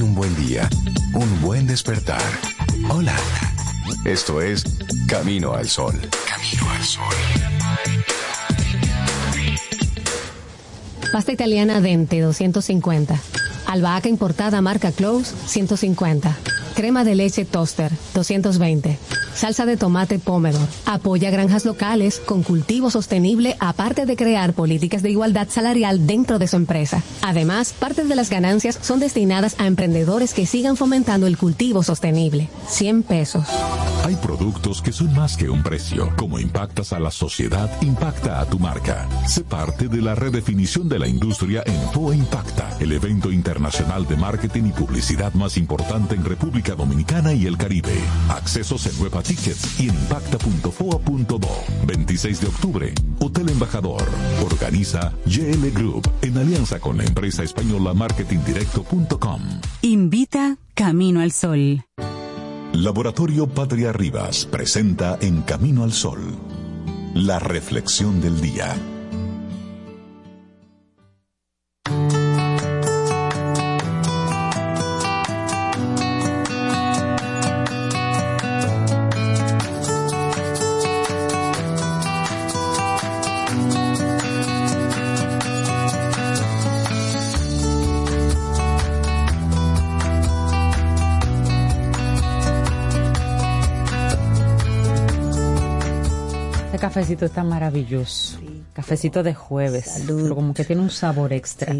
Un buen día, un buen despertar. Hola. Esto es Camino al Sol. Camino al Sol. Pasta italiana Dente 250. Albahaca importada marca Close 150. Crema de leche Toaster 220. Salsa de tomate Pomodoro. Apoya granjas locales con cultivo sostenible aparte de crear políticas de igualdad salarial dentro de su empresa. Además, parte de las ganancias son destinadas a emprendedores que sigan fomentando el cultivo sostenible. 100 pesos. Hay productos que son más que un precio. Como impactas a la sociedad, impacta a tu marca. Sé parte de la redefinición de la industria en FOA Impacta, el evento internacional de marketing y publicidad más importante en República Dominicana y el Caribe. Accesos en Nueva Tickets y en impacta.foa.do. 26 de octubre, Hotel Embajador. Organiza GL Group en alianza con la empresa española marketingdirecto.com. Invita Camino al Sol. Laboratorio Patria Rivas presenta En Camino al Sol, la reflexión del día. Cafecito está maravilloso. Cafecito de jueves. Pero como que tiene un sabor extra.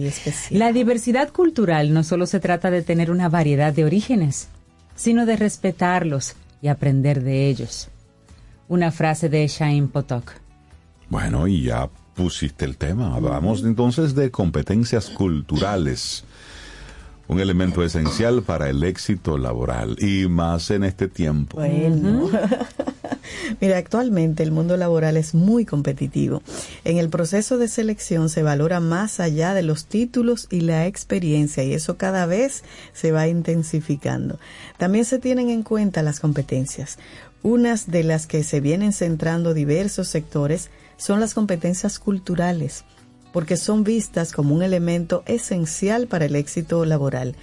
La diversidad cultural no solo se trata de tener una variedad de orígenes, sino de respetarlos y aprender de ellos. Una frase de Shain Potok. Bueno, y ya pusiste el tema. Hablamos entonces de competencias culturales. Un elemento esencial para el éxito laboral y más en este tiempo. Bueno. [LAUGHS] [LAUGHS] Mira, actualmente el mundo laboral es muy competitivo. En el proceso de selección se valora más allá de los títulos y la experiencia y eso cada vez se va intensificando. También se tienen en cuenta las competencias. Unas de las que se vienen centrando diversos sectores son las competencias culturales, porque son vistas como un elemento esencial para el éxito laboral.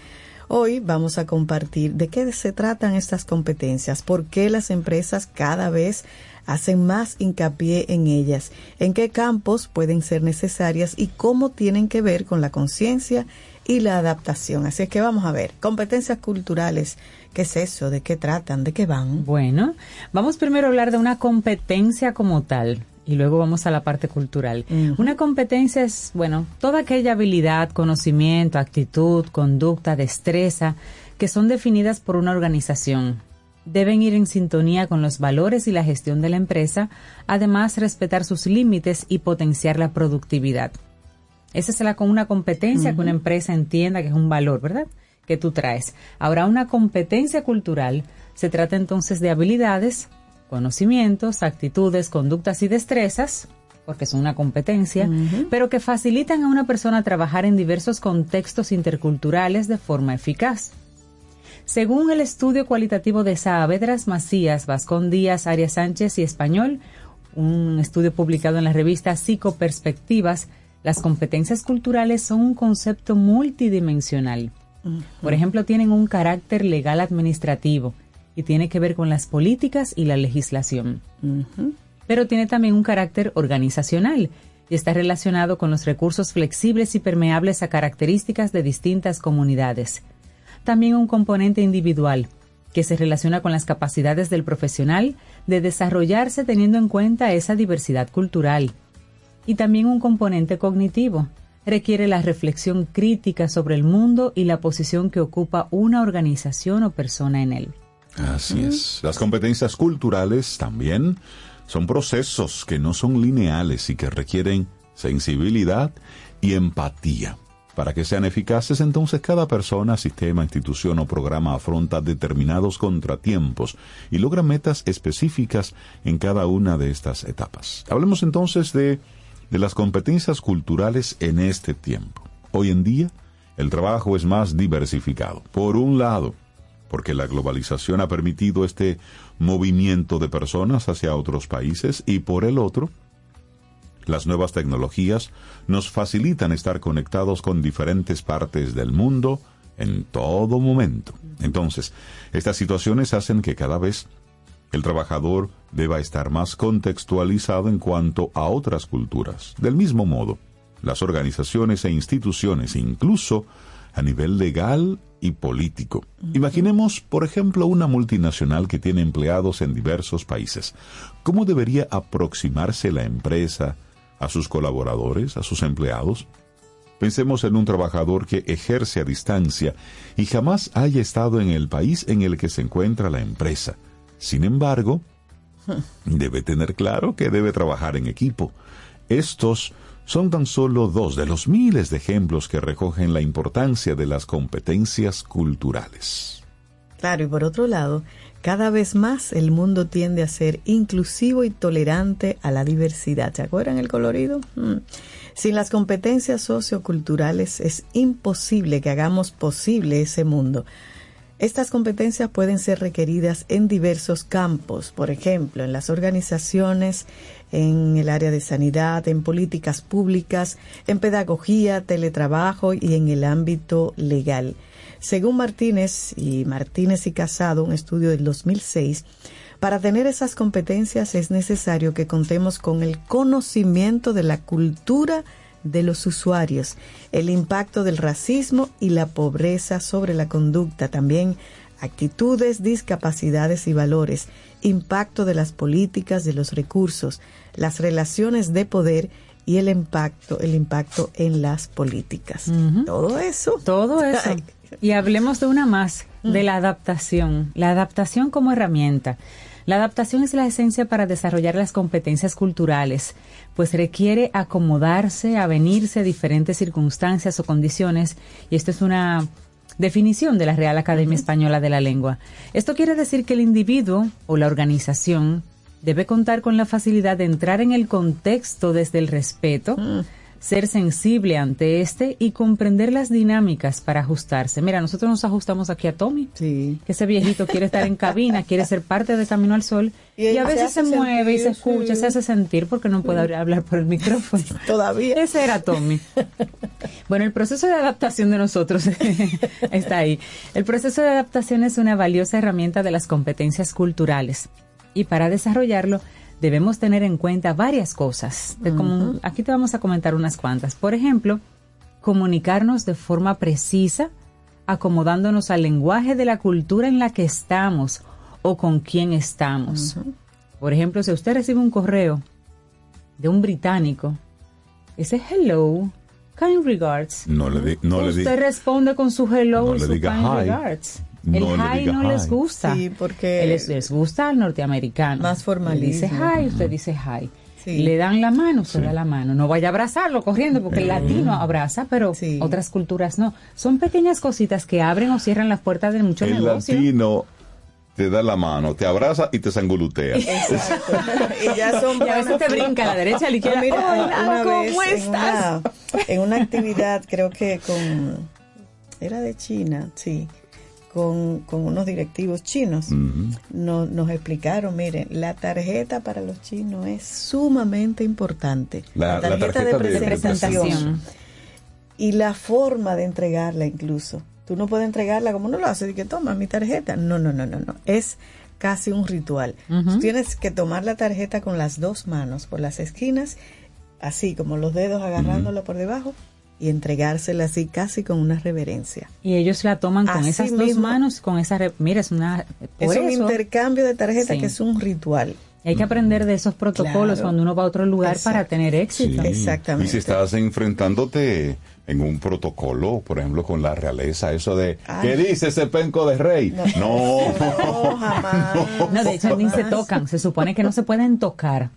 Hoy vamos a compartir de qué se tratan estas competencias, por qué las empresas cada vez hacen más hincapié en ellas, en qué campos pueden ser necesarias y cómo tienen que ver con la conciencia y la adaptación. Así es que vamos a ver, competencias culturales, ¿qué es eso? ¿De qué tratan? ¿De qué van? Bueno, vamos primero a hablar de una competencia como tal y luego vamos a la parte cultural. Una competencia es, bueno, toda aquella habilidad, conocimiento, actitud, conducta, destreza que son definidas por una organización. Deben ir en sintonía con los valores y la gestión de la empresa, además respetar sus límites y potenciar la productividad. Esa es la, una competencia que una empresa entienda que es un valor, ¿verdad? Que tú traes. Ahora, una competencia cultural se trata entonces de habilidades, conocimientos, actitudes, conductas y destrezas, porque son una competencia, pero que facilitan a una persona trabajar en diversos contextos interculturales de forma eficaz. Según el estudio cualitativo de Saavedras Macías, Vascón Díaz, Arias Sánchez y Español, un estudio publicado en la revista Psicoperspectivas, las competencias culturales son un concepto multidimensional. Por ejemplo, tienen un carácter legal administrativo, y tiene que ver con las políticas y la legislación. Pero tiene también un carácter organizacional y está relacionado con los recursos flexibles y permeables a características de distintas comunidades. También un componente individual, que se relaciona con las capacidades del profesional de desarrollarse teniendo en cuenta esa diversidad cultural. Y también un componente cognitivo, requiere la reflexión crítica sobre el mundo y la posición que ocupa una organización o persona en él. Así es. Las competencias culturales también son procesos que no son lineales y que requieren sensibilidad y empatía. Para que sean eficaces, entonces cada persona, sistema, institución o programa afronta determinados contratiempos y logra metas específicas en cada una de estas etapas. Hablemos entonces de, de las competencias culturales en este tiempo. Hoy en día, el trabajo es más diversificado. Por un lado, porque la globalización ha permitido este movimiento de personas hacia otros países y por el otro, las nuevas tecnologías nos facilitan estar conectados con diferentes partes del mundo en todo momento. Entonces, estas situaciones hacen que cada vez el trabajador deba estar más contextualizado en cuanto a otras culturas. Del mismo modo, las organizaciones e instituciones, incluso a nivel legal y político. Imaginemos, por ejemplo, una multinacional que tiene empleados en diversos países. ¿Cómo debería aproximarse la empresa a sus colaboradores, a sus empleados? Pensemos en un trabajador que ejerce a distancia y jamás haya estado en el país en el que se encuentra la empresa. Sin embargo, [LAUGHS] debe tener claro que debe trabajar en equipo. Estos son tan solo dos de los miles de ejemplos que recogen la importancia de las competencias culturales. Claro, y por otro lado, cada vez más el mundo tiende a ser inclusivo y tolerante a la diversidad. ¿Se acuerdan el colorido? Mm. Sin las competencias socioculturales es imposible que hagamos posible ese mundo. Estas competencias pueden ser requeridas en diversos campos, por ejemplo, en las organizaciones, en el área de sanidad, en políticas públicas, en pedagogía, teletrabajo y en el ámbito legal. Según Martínez y Martínez y Casado, un estudio del 2006, para tener esas competencias es necesario que contemos con el conocimiento de la cultura de los usuarios, el impacto del racismo y la pobreza sobre la conducta, también actitudes, discapacidades y valores, impacto de las políticas, de los recursos, las relaciones de poder y el impacto, el impacto en las políticas. Todo eso. Todo [LAUGHS] eso. Y hablemos de una más, de la adaptación. La adaptación como herramienta. La adaptación es la esencia para desarrollar las competencias culturales, pues requiere acomodarse, avenirse a diferentes circunstancias o condiciones, y esto es una definición de la Real Academia Española de la Lengua. Esto quiere decir que el individuo o la organización debe contar con la facilidad de entrar en el contexto desde el respeto, Mm. Ser sensible ante este y comprender las dinámicas para ajustarse. Mira, nosotros nos ajustamos aquí a Tommy, Sí. que ese viejito quiere estar en cabina, quiere ser parte de Camino al Sol Y a veces se, mueve y se escucha, sí. se hace sentir porque no puede hablar por el micrófono. [LAUGHS] Todavía. Ese era Tommy. [LAUGHS] Bueno, el proceso de adaptación de nosotros [LAUGHS] está ahí. El proceso de adaptación es una valiosa herramienta de las competencias culturales y para desarrollarlo debemos tener en cuenta varias cosas. De como- aquí te vamos a comentar unas cuantas. Por ejemplo, comunicarnos de forma precisa, acomodándonos al lenguaje de la cultura en la que estamos o con quién estamos. Por ejemplo, si usted recibe un correo de un británico, ese hello, kind regards. No le, di- no le usted diga. responde con su hello No y le su diga kind hi. regards. El No le hi diga no hi. les gusta. Sí, porque- les, les gusta al norteamericano. Más formalismo. Le dice hi, usted dice hi. Sí. Le dan la mano, usted da la mano. No vaya a abrazarlo corriendo porque el latino abraza, pero Sí. otras culturas no. Son pequeñas cositas que abren o cierran las puertas de mucho El negocio. latino te da la mano, te abraza y te sangulutea. Exacto. [LAUGHS] y ya son Y a veces te brinca a la derecha, a la izquierda. Ah, mira, Hola, una ¿cómo vez en estás? una- En una, actividad, creo que con. Era de China, sí. Con, con unos directivos chinos. Ujú. No- nos explicaron, miren, la tarjeta para los chinos es sumamente importante. La- la tarjeta de- de presentación. Y la forma de entregarla incluso. Tú no puedes entregarla como no lo haces, y que toma mi tarjeta. No, no, no, no, no. Es casi un ritual. Tú tienes que tomar la tarjeta con las dos manos por las esquinas, así como los dedos agarrándola por debajo y entregársela así casi con una reverencia. Y ellos la toman con Así esas dos manos, con esa... Mira, es una... Por es un intercambio de tarjeta Sí. que es un ritual. hay que aprender de esos protocolos Claro. cuando uno va a otro lugar para tener éxito. Sí. Exactamente. Y si estás enfrentándote en un protocolo, por ejemplo, con la realeza, eso de, Ay. ¿qué dice ese penco de rey? No. No, [LAUGHS] jamás. No, de hecho ni se [LAUGHS] tocan, se supone que no se pueden tocar.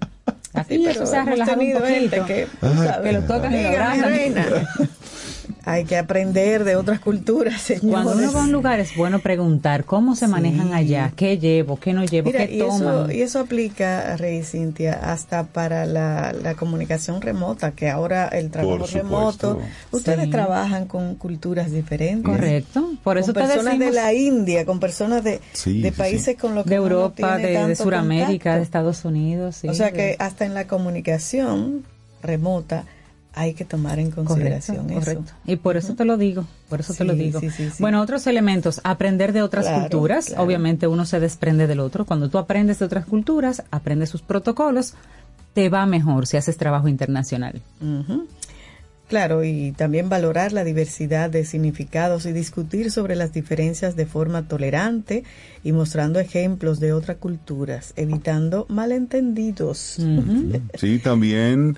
Aquí Sí, eso pero se ha hemos relajado un poquito. que, que lo tocan y lo abrazan. [LAUGHS] Hay que aprender de otras culturas, [LAUGHS] señores. Cuando uno va a un lugar es bueno preguntar cómo se manejan allá, qué llevo, qué no llevo, Mira, qué y eso, y eso aplica, Rey Cintia, hasta para la, la comunicación remota, que ahora el trabajo remoto, ustedes Sí. trabajan con culturas diferentes. Correcto, por eso con personas decimos de la India, con personas de, Sí, de países sí. con los que de no Europa, tiene de, de Sudamérica, de. Estados Unidos. sí, o sea de- que hasta en la comunicación remota hay que tomar en Correcto, consideración eso. correcto. Y por eso te lo digo, por eso te lo digo. sí, sí, sí. Bueno, otros elementos, aprender de otras Claro, culturas. claro. Obviamente uno se desprende del otro. Cuando tú aprendes de otras culturas, aprendes sus protocolos, te va mejor si haces trabajo internacional. Claro, y también valorar la diversidad de significados y discutir sobre las diferencias de forma tolerante y mostrando ejemplos de otras culturas, evitando malentendidos. Sí, también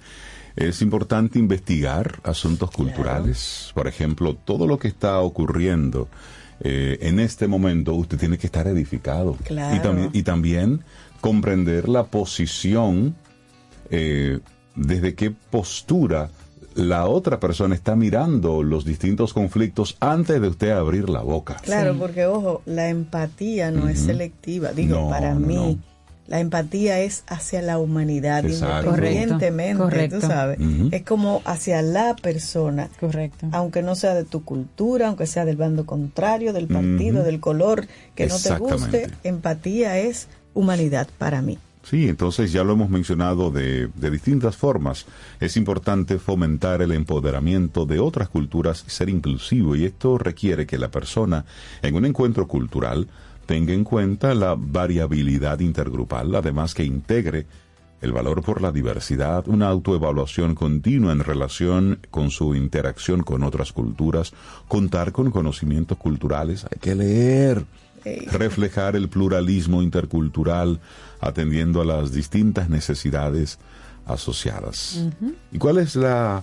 es importante investigar asuntos culturales. Por ejemplo, todo lo que está ocurriendo eh, en este momento, usted tiene que estar edificado. Claro. Y, también, y también comprender la posición, eh, desde qué postura la otra persona está mirando los distintos conflictos antes de usted abrir la boca. Claro, Sí. porque ojo, la empatía no es selectiva. Digo, No, para no, mí, no. La empatía es hacia la humanidad, Exacto. independientemente, Correcto, tú sabes. Ujú. Es como hacia la persona. Correcto. aunque no sea de tu cultura, aunque sea del bando contrario, del partido, del color que no te guste, empatía es humanidad para mí. Sí, entonces ya lo hemos mencionado de, de distintas formas. Es importante fomentar el empoderamiento de otras culturas y ser inclusivo. Y esto requiere que la persona en un encuentro cultural tenga en cuenta la variabilidad intergrupal, además que integre el valor por la diversidad, una autoevaluación continua en relación con su interacción con otras culturas, contar con conocimientos culturales, hay que leer, reflejar el pluralismo intercultural, atendiendo a las distintas necesidades asociadas. ¿Y cuál es la...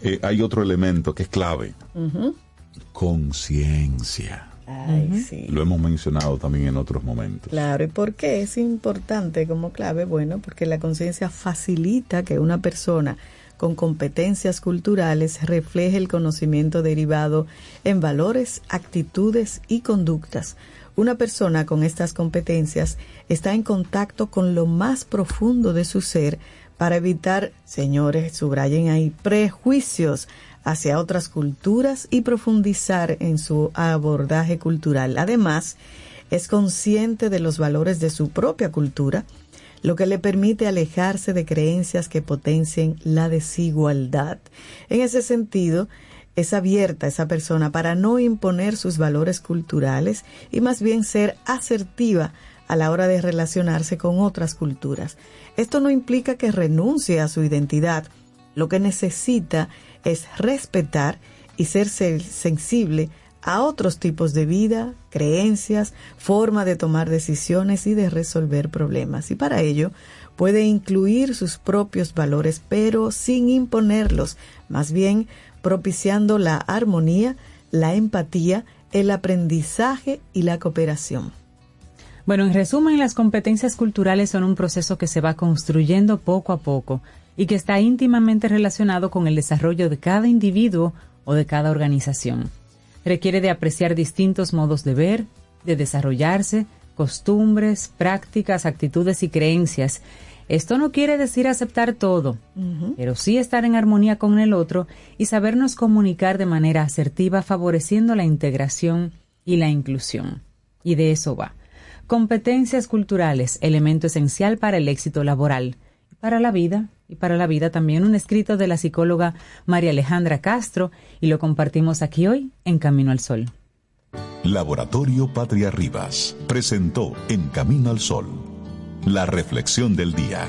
eh, hay otro elemento que es clave. Conciencia. Ay, sí. Lo hemos mencionado también en otros momentos. Claro, ¿y por qué es importante como clave? Bueno, porque la conciencia facilita que una persona con competencias culturales refleje el conocimiento derivado en valores, actitudes y conductas, Una persona con estas competencias está en contacto con lo más profundo de su ser para evitar, señores, subrayen ahí, prejuicios hacia otras culturas y profundizar en su abordaje cultural. Además, es consciente de los valores de su propia cultura, lo que le permite alejarse de creencias que potencien la desigualdad. En ese sentido, es abierta esa persona para no imponer sus valores culturales y más bien ser asertiva a la hora de relacionarse con otras culturas. Esto no implica que renuncie a su identidad. Lo que necesita es respetar y ser sensible a otros tipos de vida, creencias, forma de tomar decisiones y de resolver problemas. Y para ello puede incluir sus propios valores, pero sin imponerlos, más bien propiciando la armonía, la empatía, el aprendizaje y la cooperación. Bueno, en resumen, las competencias culturales son un proceso que se va construyendo poco a poco y que está íntimamente relacionado con el desarrollo de cada individuo o de cada organización requiere de apreciar distintos modos de ver, de desarrollarse, costumbres, prácticas, actitudes y creencias. Esto no quiere decir aceptar todo, pero sí estar en armonía con el otro y sabernos comunicar de manera asertiva favoreciendo la integración y la inclusión. Y de eso va. Competencias culturales, elemento esencial para el éxito laboral, para la vida y para la vida también un escrito de la psicóloga María Alejandra Castro y lo compartimos aquí hoy en Camino al Sol. Laboratorio Patria Rivas presentó En Camino al Sol la reflexión del día.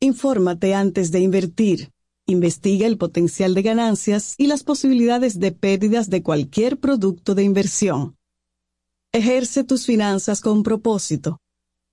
Infórmate antes de invertir. Investiga el potencial de ganancias y las posibilidades de pérdidas de cualquier producto de inversión. Ejerce tus finanzas con propósito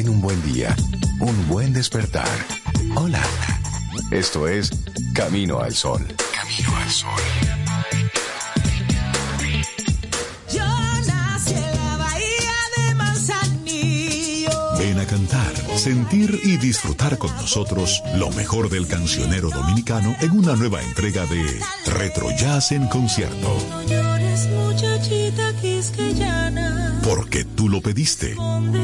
Ten un buen día, un buen despertar. Hola. Esto es Camino al Sol. Camino al Sol. Yo nací en la bahía de Manzanillo. Ven a cantar, sentir y disfrutar con nosotros lo mejor del cancionero dominicano en una nueva entrega de Retro Jazz en concierto. Porque tú lo pediste.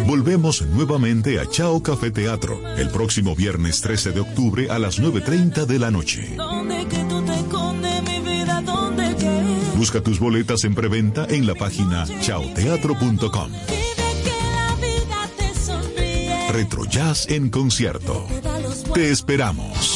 Volvemos nuevamente a Chao Café Teatro el próximo viernes 13 de octubre a las 9.30 de la noche. Busca tus boletas en preventa en la página chaoteatro.com. Retro Jazz en concierto. Te esperamos.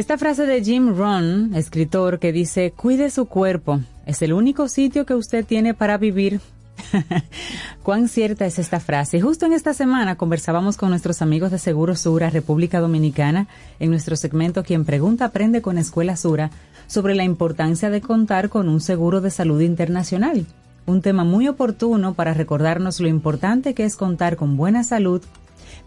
Esta frase de Jim Rohn, escritor, que dice, cuide su cuerpo, es el único sitio que usted tiene para vivir. [LAUGHS] Cuán cierta es esta frase. Justo en esta semana conversábamos con nuestros amigos de Seguro Sura, República Dominicana, en nuestro segmento Quien Pregunta Aprende con Escuela Sura, sobre la importancia de contar con un seguro de salud internacional. Un tema muy oportuno para recordarnos lo importante que es contar con buena salud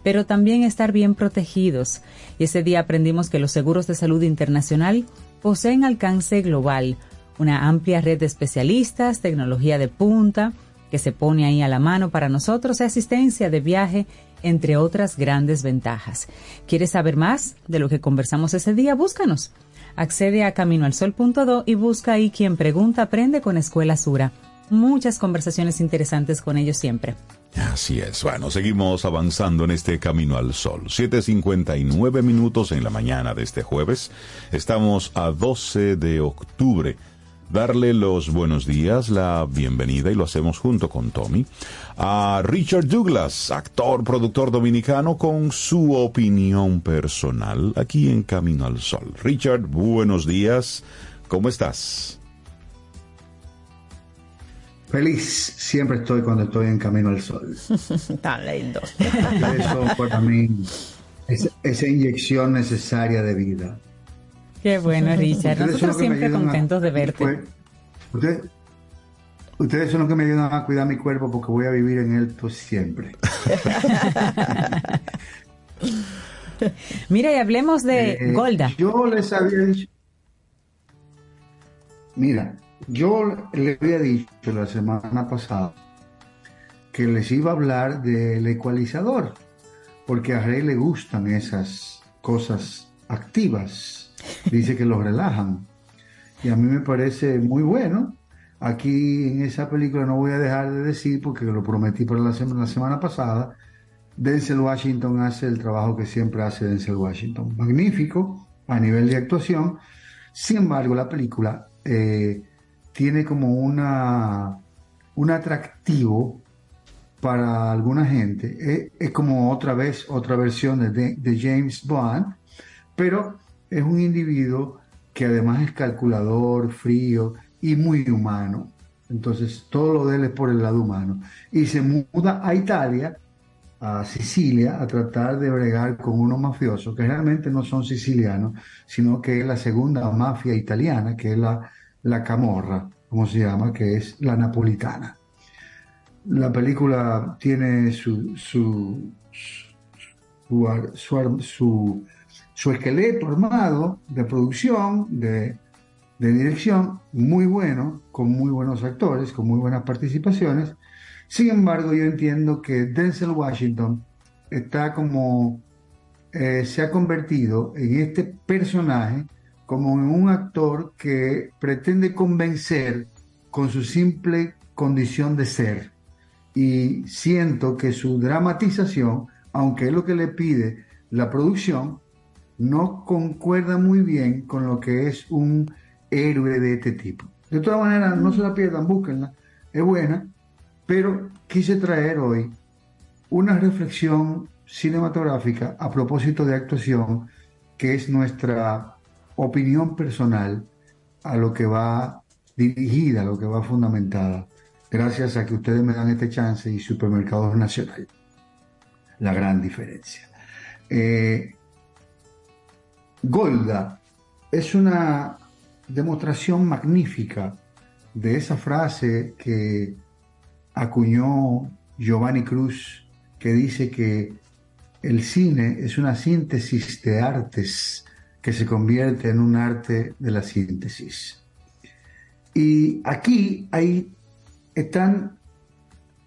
pero también estar bien protegidos. Y ese día aprendimos que los seguros de salud internacional poseen alcance global, una amplia red de especialistas, tecnología de punta, que se pone ahí a la mano para nosotros, asistencia de viaje, entre otras grandes ventajas. ¿Quieres saber más de lo que conversamos ese día? Búscanos. Accede a caminoalsol.do y busca ahí quien pregunta aprende con Escuela Sura. Muchas conversaciones interesantes con ellos siempre. Así es. Bueno, seguimos avanzando en este camino al sol. 7.59 minutos en la mañana de este jueves. Estamos a 12 de octubre. Darle los buenos días, la bienvenida, y lo hacemos junto con Tommy, a Richard Douglas, actor, productor dominicano, con su opinión personal aquí en Camino al Sol. Richard, buenos días. ¿Cómo estás? Feliz siempre estoy cuando estoy en camino al sol. [LAUGHS] Tan lindo. Eso para mí es esa inyección necesaria de vida. Qué bueno, Richard. Ustedes Nosotros siempre a- contentos de verte. Ustedes, ustedes son los que me ayudan a cuidar mi cuerpo porque voy a vivir en él siempre. [LAUGHS] Mira, y hablemos de Eh, Golda. Yo les había dicho. Mira, yo le había dicho la semana pasada que les iba a hablar del ecualizador, porque a Rey le gustan esas cosas activas. Dice que los relajan. Y a mí me parece muy bueno. Aquí en esa película no voy a dejar de decir, porque lo prometí para la semana, la semana pasada, Denzel Washington hace el trabajo que siempre hace Denzel Washington. Magnífico a nivel de actuación. Sin embargo, la película eh, tiene como una, un atractivo para alguna gente. Eh, es como otra vez, otra versión de- de James Bond, pero es un individuo que además es calculador, frío y muy humano. Entonces, todo lo de él es por el lado humano. Y se muda a Italia a Sicilia a tratar de bregar con unos mafiosos que realmente no son sicilianos, sino que es la segunda mafia italiana, que es la, la Camorra, como se llama, que es la napolitana. La película tiene su, su, su, esqueleto armado de producción, de, de dirección, muy bueno, con muy buenos actores, con muy buenas participaciones. Sin embargo, yo entiendo que Denzel Washington está como eh, se ha convertido en este personaje como en un actor que pretende convencer con su simple condición de ser. Y siento que su dramatización, aunque es lo que le pide la producción, no concuerda muy bien con lo que es un héroe de este tipo. De todas maneras, no se la pierdan, búsquenla, es buena, pero quise traer hoy una reflexión cinematográfica a propósito de actuación, que es nuestra opinión personal a lo que va dirigida, a lo que va fundamentada, gracias a que ustedes me dan este chance y Supermercados Nacional. La gran diferencia. Eh, Golda es una demostración magnífica de esa frase que acuñó Giovanni Cruz, que dice que el cine es una síntesis de artes que se convierte en un arte de la síntesis. Y aquí hay, están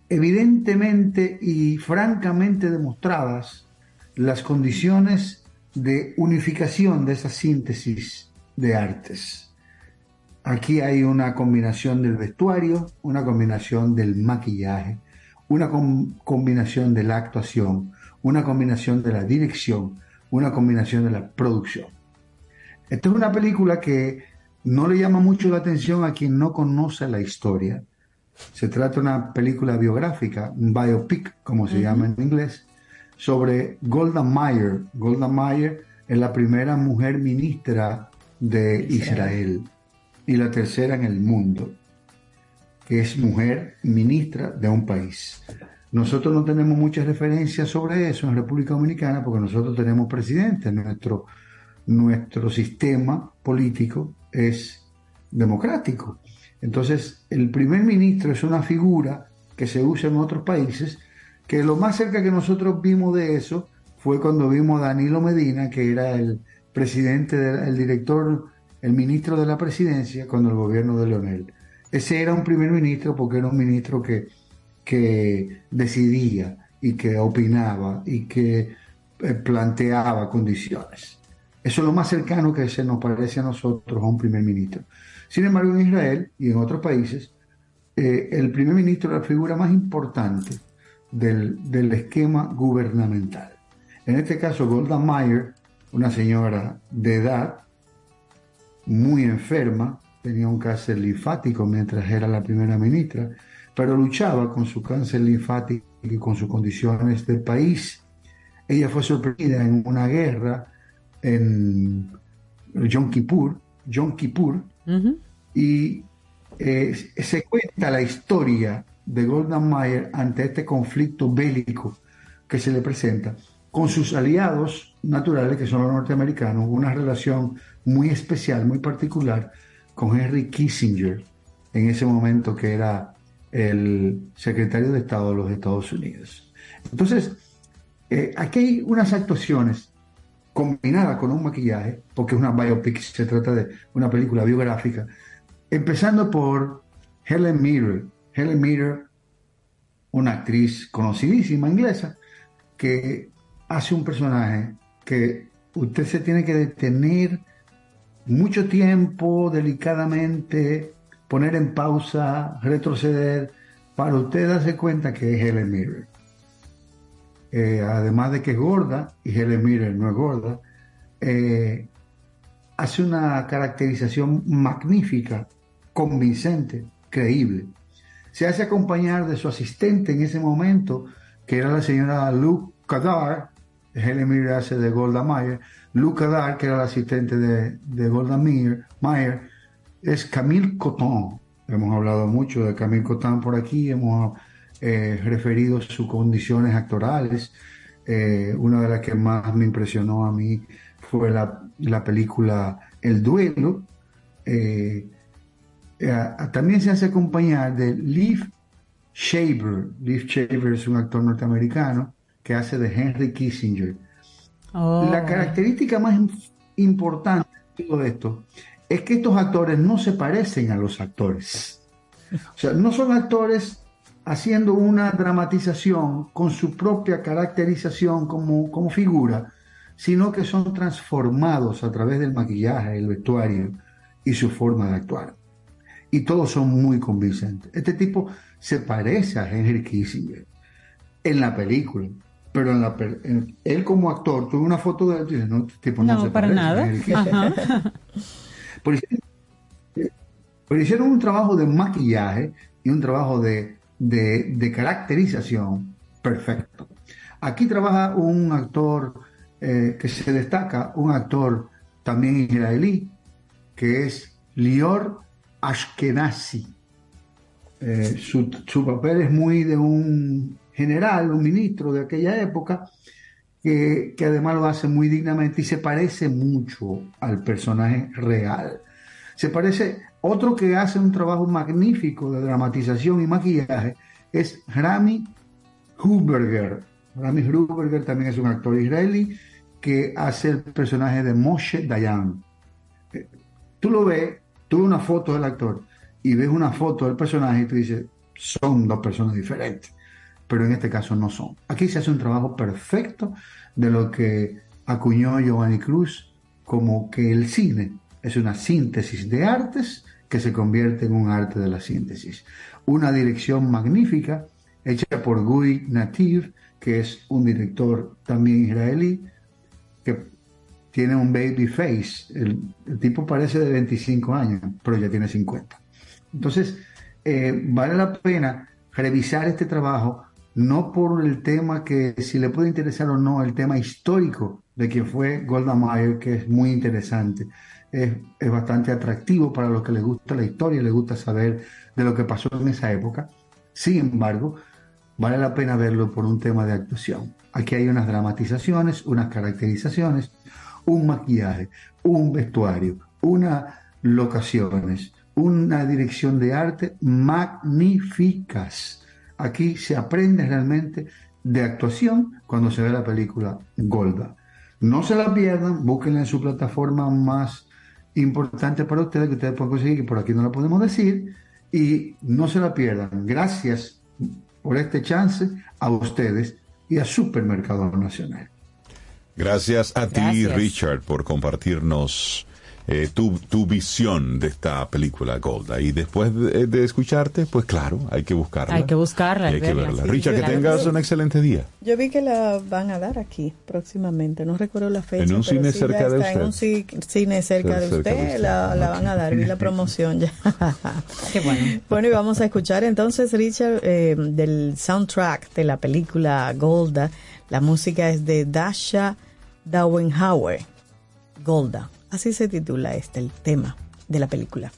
evidentemente y francamente demostradas las condiciones de unificación de esa síntesis de artes. Aquí hay una combinación del vestuario, una combinación del maquillaje, una com- combinación de la actuación, una combinación de la dirección, una combinación de la producción. Esta es una película que no le llama mucho la atención a quien no conoce la historia. Se trata de una película biográfica, un biopic, como se llama en inglés, sobre Golda Meir. Golda Meir es la primera mujer ministra de Israel y la tercera en el mundo, que es mujer ministra de un país. Nosotros no tenemos muchas referencias sobre eso en República Dominicana porque nosotros tenemos presidente. Nuestro, nuestro sistema político es democrático. Entonces, el primer ministro es una figura que se usa en otros países, que lo más cerca que nosotros vimos de eso fue cuando vimos a Danilo Medina, que era el presidente, de- el director, el ministro de la presidencia cuando el gobierno de Leonel. Ese era un primer ministro porque era un ministro que, que decidía y que opinaba y que eh, planteaba condiciones. Eso es lo más cercano que se nos parece a nosotros a un primer ministro. Sin embargo, en Israel y en otros países, eh, el primer ministro es la figura más importante del, del esquema gubernamental. En este caso, Golda Meir, una señora de edad, muy enferma, tenía un cáncer linfático mientras era la primera ministra, pero luchaba con su cáncer linfático y con sus condiciones del país. Ella fue sorprendida en una guerra en Yom Kippur, Yom Kippur y eh, se cuenta la historia de Golden Meir ante este conflicto bélico que se le presenta con sus aliados naturales, que son los norteamericanos, una relación muy especial, muy particular con Henry Kissinger, en ese momento que era el secretario de Estado de los Estados Unidos. Entonces, eh, aquí hay unas actuaciones combinadas con un maquillaje, porque es una biopic, se trata de una película biográfica, empezando por Helen Mirren. Helen Mirren, una actriz conocidísima inglesa, que hace un personaje que usted se tiene que detener mucho tiempo, delicadamente, poner en pausa, retroceder, para usted darse cuenta que es Helen Mirren. Eh, además de que es gorda, y Helen Mirren no es gorda, eh, hace una caracterización magnífica, convincente, creíble. Se hace acompañar de su asistente en ese momento, que era la señora Luke Kadar, Helen Mirren hace de Golda Meir, Luke Kadar, que era el asistente de, de Golda Meir, es Camille Coton. Hemos hablado mucho de Camille Coton por aquí, hemos eh, referido sus condiciones actorales. Eh, una de las que más me impresionó a mí fue la, la película El Duelo. Eh, también se hace acompañar de Liv Shaver. Liv Shaver es un actor norteamericano que hace de Henry Kissinger. Oh. La característica más importante de todo esto es que estos actores no se parecen a los actores. O sea, no son actores haciendo una dramatización con su propia caracterización como, como figura, sino que son transformados a través del maquillaje, el vestuario y su forma de actuar. Y todos son muy convincentes. Este tipo se parece a Henry Kissinger en la película, pero en la, él como actor, tuve una foto de él y dice, no, este tipo no, No, se para parece nada. Henry Kissinger". Ajá. Pero hicieron, pero hicieron un trabajo de maquillaje y un trabajo de, de- caracterización perfecto. Aquí trabaja un actor eh, que se destaca, un actor también israelí, que es Lior Ashkenazi. Eh, su, su papel es muy de un general, un ministro de aquella época, que, que además lo hace muy dignamente y se parece mucho al personaje real. Se parece, otro que hace un trabajo magnífico de dramatización y maquillaje es Rami Huberger. Rami Huberger también es un actor israelí que hace el personaje de Moshe Dayan. Eh, Tú lo ves, tú ves una foto del actor y ves una foto del personaje y tú dices, son dos personas diferentes pero en este caso no son. Aquí se hace un trabajo perfecto de lo que acuñó Giovanni Cruz como que el cine es una síntesis de artes que se convierte en un arte de la síntesis. Una dirección magnífica hecha por Guy Nativ, que es un director también israelí, que tiene un baby face. El, el tipo parece de 25 años, pero ya tiene 50. Entonces, eh, vale la pena revisar este trabajo, no por el tema que si le puede interesar o no, el tema histórico de quien fue Golda Meir, que es muy interesante. Es, es bastante atractivo para los que les gusta la historia les gusta saber de lo que pasó en esa época. Sin embargo, vale la pena verlo por un tema de actuación. Aquí hay unas dramatizaciones, unas caracterizaciones, un maquillaje, un vestuario, unas locaciones, una dirección de arte magníficas. Aquí se aprende realmente de actuación cuando se ve la película Golda. No se la pierdan, búsquenla en su plataforma más importante para ustedes, que ustedes pueden conseguir, que por aquí no la podemos decir, y no se la pierdan. Gracias por este chance a ustedes y a Supermercado Nacional. Gracias a ti, Gracias. Richard, por compartirnos eh, tu, tu visión de esta película Golda. Y después de, de escucharte, pues claro, hay que buscarla. Hay que buscarla. Y hay que verla, verla. sí. Richard, que tengas un excelente día. Yo vi que la van a dar aquí próximamente, no recuerdo la fecha. En un pero cine sí cerca de está En un usted. ci- cine cerca de Cerca de usted, usted. La, la van a dar, vi la [LAUGHS] promoción ya. [LAUGHS] Qué bueno. Bueno, y vamos a escuchar entonces, Richard, eh, del soundtrack de la película Golda. La música es de Dasha Dauenhauer. Golda. Así se titula este, el tema de la película.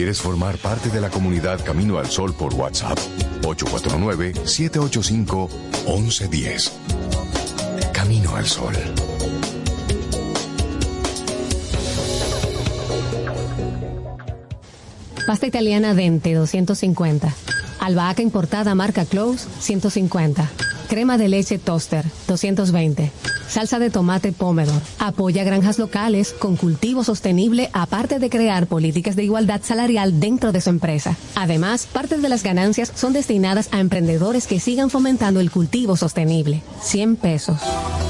¿Quieres formar parte de la comunidad Camino al Sol por WhatsApp? 849-785-1110. Camino al Sol. Pasta italiana Dente 250. Albahaca importada marca Close 150. Crema de leche Toaster 220. Salsa de tomate Pomodoro. Apoya granjas locales con cultivo sostenible aparte de crear políticas de igualdad salarial dentro de su empresa. Además, parte de las ganancias son destinadas a emprendedores que sigan fomentando el cultivo sostenible. 100 pesos.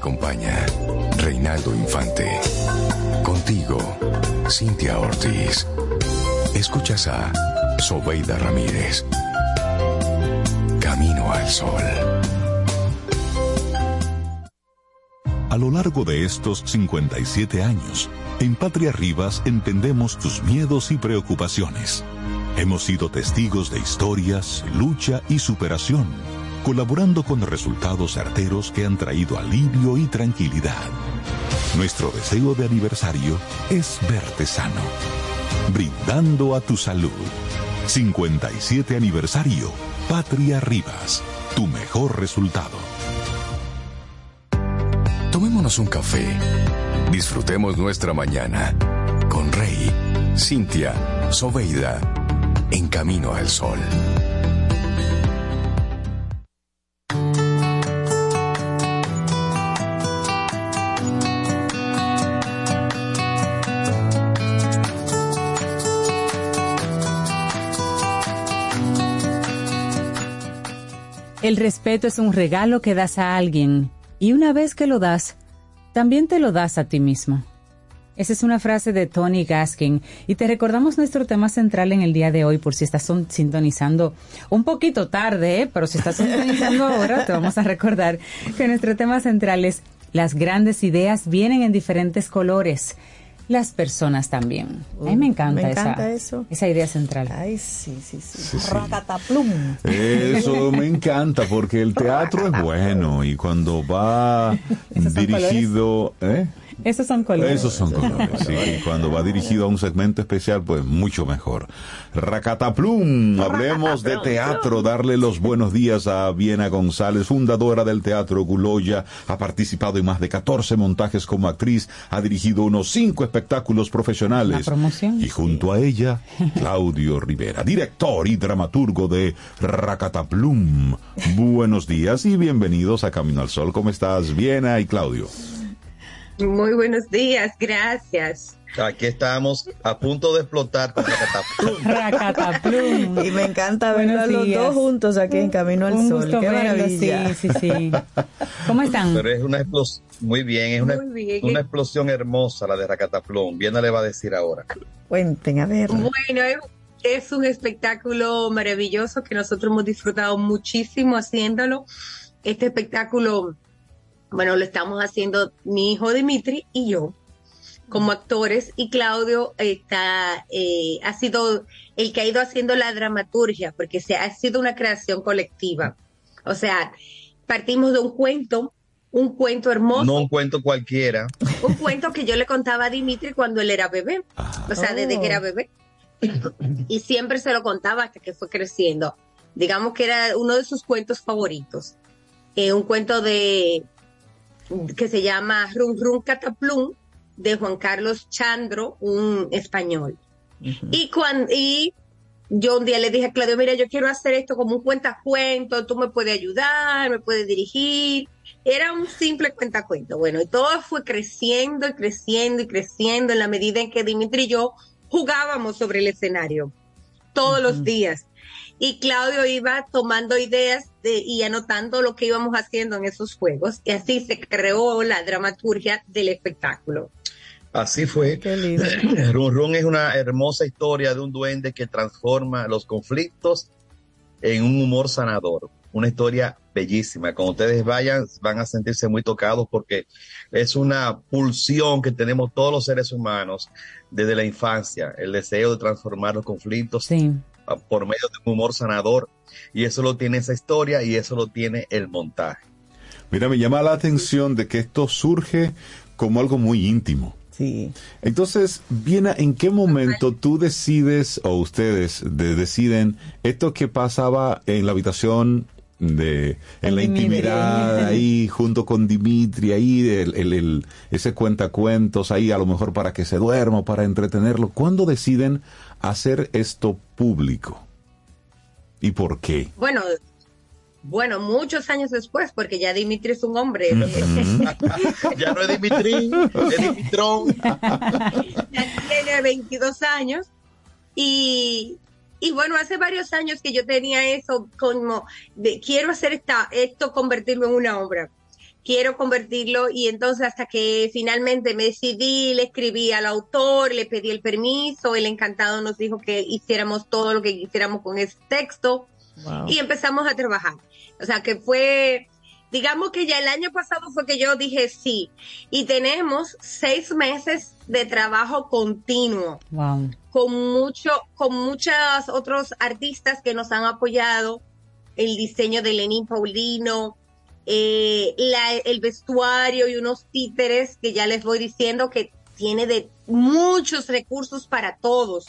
Acompaña Reinaldo Infante. Contigo, Cintia Ortiz. Escuchas a Sobeida Ramírez. Camino al Sol. A lo largo de estos 57 años, en Patria Rivas entendemos tus miedos y preocupaciones. Hemos sido testigos de historias, lucha y superación, colaborando con resultados certeros que han traído alivio y tranquilidad. Nuestro deseo de aniversario es verte sano, brindando a tu salud. 57 aniversario, Patria Rivas, tu mejor resultado. Tomémonos un café. Disfrutemos nuestra mañana con Rey, Cintia, Soveida, en camino al sol. El respeto es un regalo que das a alguien y una vez que lo das, también te lo das a ti mismo. Esa es una frase de Tony Gaskin y te recordamos nuestro tema central en el día de hoy por si estás sintonizando un poquito tarde, ¿eh? pero si estás sintonizando [LAUGHS] ahora te vamos a recordar que nuestro tema central es las grandes ideas vienen en diferentes colores. Las personas también. A mí me encanta, Me encanta esa, eso. esa idea central. Ay, sí, sí, sí. Sí, sí. Racataplum. Eso me encanta porque el teatro es bueno y cuando va dirigido... ¿eh? Esos son colores. Esos son colores, sí. Y cuando va dirigido a un segmento especial, pues mucho mejor. Racataplum, hablemos de teatro, darle los buenos días a Viena González, fundadora del Teatro Guloya, ha participado en más de 14 montajes como actriz, ha dirigido unos 5 espectáculos profesionales. Una promoción. Y junto a ella, Claudio Rivera, director y dramaturgo de Racataplum. Buenos días y bienvenidos a Camino al Sol. ¿Cómo estás, Viena y Claudio? Muy buenos días, gracias. Aquí estamos a punto de explotar con Racataplum. Racataplum. Y me encanta Buenos verlos los dos juntos aquí en Camino al Un Sol. gusto Qué verlos, maravilla. sí, sí, sí. ¿Cómo están? Pero es una explosión, muy bien, es una, Muy bien. una explosión hermosa la de Racataplum. Viena le va a decir ahora. Cuenten, a ver. Bueno, es- es un espectáculo maravilloso que nosotros hemos disfrutado muchísimo haciéndolo. Este espectáculo, bueno, lo estamos haciendo mi hijo Dimitri y yo como actores y Claudio está eh, ha sido el que ha ido haciendo la dramaturgia porque se ha sido una creación colectiva. O sea, partimos de un cuento, un cuento hermoso. No un cuento cualquiera. un cuento que yo le contaba a Dimitri cuando él era bebé, o sea, desde que era bebé. Y siempre se lo contaba hasta que fue creciendo. Digamos que era uno de sus cuentos favoritos. Eh, un cuento de que se llama Rum Rum Cataplum de Juan Carlos Chandro, un español. Y cuando y yo un día le dije a Claudio, mira, yo quiero hacer esto como un cuentacuento, tú me puedes ayudar, me puedes dirigir. Era un simple cuentacuento. Bueno, y todo fue creciendo y creciendo y creciendo en la medida en que Dimitri y yo jugábamos sobre el escenario todos los días. Y Claudio iba tomando ideas de- y anotando lo que íbamos haciendo en esos juegos. Y así se creó la dramaturgia del espectáculo. Así fue. Qué lindo. [CLEARS THROAT] Run Run es una hermosa historia de un duende que transforma los conflictos en un humor sanador. Una historia bellísima. Cuando ustedes vayan, van a sentirse muy tocados porque es una pulsión que tenemos todos los seres humanos desde la infancia, el deseo de transformar los conflictos Sí. Por medio de un humor sanador. Y eso lo tiene esa historia y eso lo tiene el montaje. Mira, me llama la atención de que esto surge como algo muy íntimo. Sí. Entonces, Viena, ¿en qué momento tú decides o ustedes de- deciden esto que pasaba en la habitación de en la Dimitri. intimidad [LAUGHS] ahí junto con Dimitri ahí el, el- el- ese cuentacuentos ahí a lo mejor para que se duerma o para entretenerlo ¿cuándo deciden hacer esto público? ¿y por qué? Bueno, bueno, muchos años después, porque ya Dimitri es un hombre. [LAUGHS] ya no es Dimitri, es Dimitrón. ya tiene 22 años y, y bueno, hace varios años que yo tenía eso como de quiero hacer esta, esto, convertirlo en una obra. Quiero convertirlo y entonces hasta que finalmente me decidí, le escribí al autor, le pedí el permiso, el encantado nos dijo que hiciéramos todo lo que quisiéramos con ese texto y empezamos a trabajar. O sea que fue, digamos que ya el año pasado fue que yo dije sí. Y tenemos seis meses de trabajo continuo Wow. con mucho, con muchos otros artistas que nos han apoyado, el diseño de Lenín Paulino, eh, la- el vestuario y unos títeres que ya les voy diciendo que tiene de muchos recursos para todos.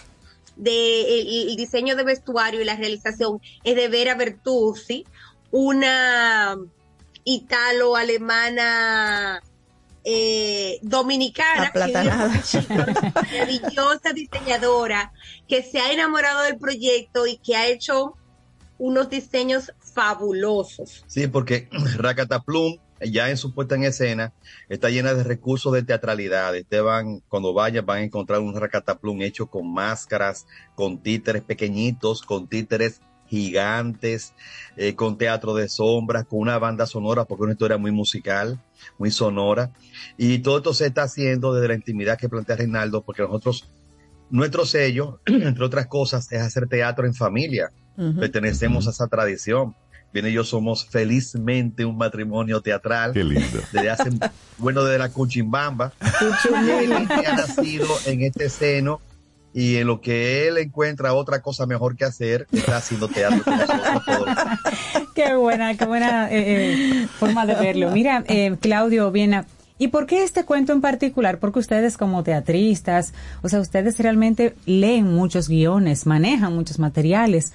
De el, el diseño de vestuario y la realización es de Vera Bertuzzi, una italo-alemana eh, dominicana, maravillosa diseñadora que se ha enamorado del proyecto y que ha hecho unos diseños fabulosos. Sí, porque [CLEARS THROAT] Racataplum, ya en su puesta en escena, está llena de recursos de teatralidad. Ustedes van, cuando vayan, van a encontrar un Racataplum hecho con máscaras, con títeres pequeñitos, con títeres gigantes, eh, con teatro de sombras, con una banda sonora, porque es una historia muy musical, muy sonora. Y todo esto se está haciendo desde la intimidad que plantea Reinaldo, porque nosotros, nuestro sello, [CLEARS THROAT] entre otras cosas, es hacer teatro en familia. Pertenecemos a esa tradición. Bien, yo somos felizmente un matrimonio teatral. Qué lindo. Desde hace, bueno, desde la Cuchimbamba. que ha nacido en este seno y en lo que él encuentra otra cosa mejor que hacer, está haciendo teatro con nosotros todos. [LAUGHS] Qué buena, qué buena eh, eh, forma de verlo. Mira, eh, Claudio Viena, ¿y por qué este cuento en particular? Porque ustedes como teatristas, o sea, ustedes realmente leen muchos guiones, manejan muchos materiales.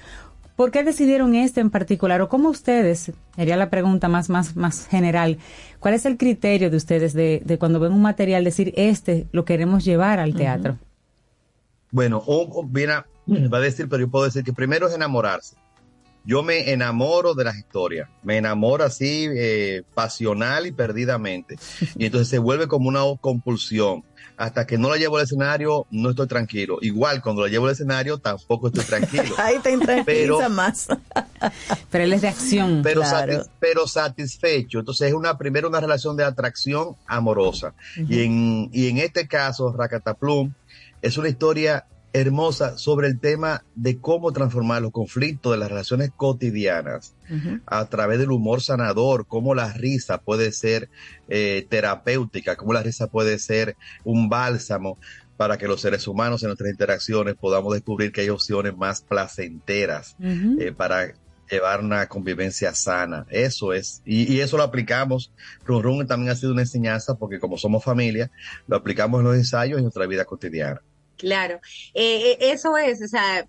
¿Por qué decidieron este en particular? ¿O cómo ustedes, sería la pregunta más, más, más general, cuál es el criterio de ustedes de, de cuando ven un material decir, este lo queremos llevar al teatro? Bueno, o, o, mira, [CLEARS THROAT] va a decir, pero yo puedo decir que primero es enamorarse. Yo me enamoro de las historias, me enamoro así eh, pasional y perdidamente. Y entonces se vuelve como una compulsión. Hasta que no la llevo al escenario, no estoy tranquilo. Igual, cuando la llevo al escenario, tampoco estoy tranquilo. [LAUGHS] Ahí te intranquiliza Pero- más. [LAUGHS] Pero él es de acción. pero, Claro. satis- pero satisfecho. Entonces es una primero una relación de atracción amorosa. y, en, y en este caso, Rakataplum es una historia hermosa sobre el tema de cómo transformar los conflictos de las relaciones cotidianas a través del humor sanador, cómo la risa puede ser eh, terapéutica, cómo la risa puede ser un bálsamo para que los seres humanos en nuestras interacciones podamos descubrir que hay opciones más placenteras eh, para llevar una convivencia sana. Eso es. Y, y eso lo aplicamos. Run Run también ha sido una enseñanza porque como somos familia, lo aplicamos en los ensayos y en nuestra vida cotidiana. Claro, Eh, eh, eso es, o sea,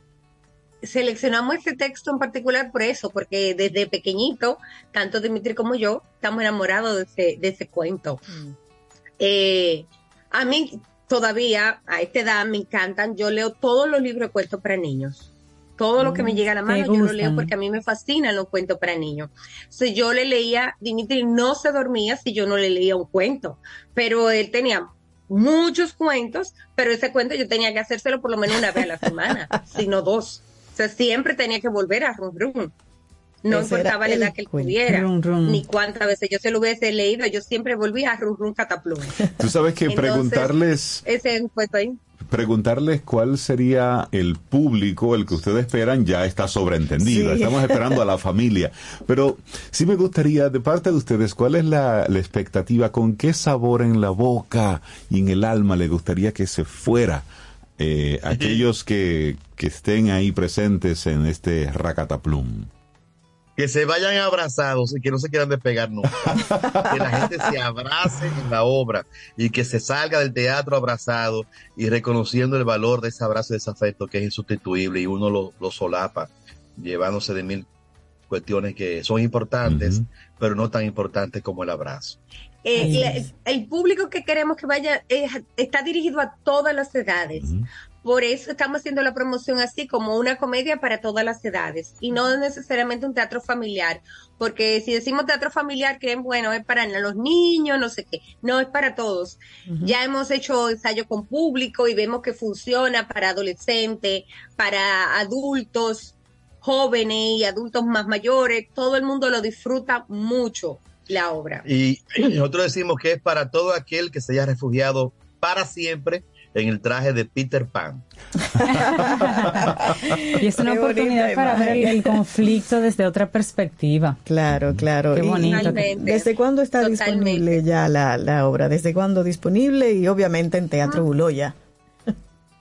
seleccionamos este texto en particular por eso, porque desde pequeñito, tanto Dimitri como yo, estamos enamorados de ese, de ese cuento. Eh, a mí todavía, a esta edad, me encantan, yo leo todos los libros de cuentos para niños. Todo lo que me Mm, llega a la mano, yo lo leo porque a mí me fascinan los cuentos para niños. Si yo le leía, Dimitri no se dormía si yo no le leía un cuento, pero él tenía muchos cuentos, pero ese cuento yo tenía que hacérselo por lo menos una vez a la semana, [LAUGHS] sino dos. O sea, siempre tenía que volver a Run Run. No Ese importaba la edad que él tuviera, Run Run. ni cuántas veces yo se lo hubiese leído, yo siempre volvía a Run Run Cataplum. [LAUGHS] Tú sabes que Entonces, preguntarles, Ese cuento ahí. Preguntarles cuál sería el público, el que ustedes esperan, ya está sobreentendido. Sí. Estamos esperando a la familia. Pero sí me gustaría, de parte de ustedes, ¿cuál es la, la expectativa? ¿Con qué sabor en la boca y en el alma le gustaría que se fuera eh, [LAUGHS] aquellos que, que estén ahí presentes en este Racataplum? Que se vayan abrazados y que no se quieran despegar nunca. [LAUGHS] que la gente se abrace en la obra y que se salga del teatro abrazado y reconociendo el valor de ese abrazo y de ese afecto que es insustituible y uno lo, lo solapa, llevándose de mil cuestiones que son importantes, pero no tan importantes como el abrazo. Eh, el público que queremos que vaya eh, está dirigido a todas las edades. Por eso estamos haciendo la promoción así como una comedia para todas las edades. Y no necesariamente un teatro familiar, porque si decimos teatro familiar creen bueno es para los niños, no sé qué, no es para todos. Ya hemos hecho ensayo con público y vemos que funciona para adolescentes, para adultos jóvenes y adultos más mayores, todo el mundo lo disfruta mucho la obra. Y nosotros decimos que es para todo aquel que se haya refugiado para siempre en el traje de Peter Pan. [LAUGHS] Y es una Qué oportunidad para ver el, conflicto desde otra perspectiva. Claro, claro. Qué bonito. ¿Desde cuándo está Totalmente. disponible ya la, la obra? ¿Desde cuándo disponible? Y obviamente en Teatro Buloya.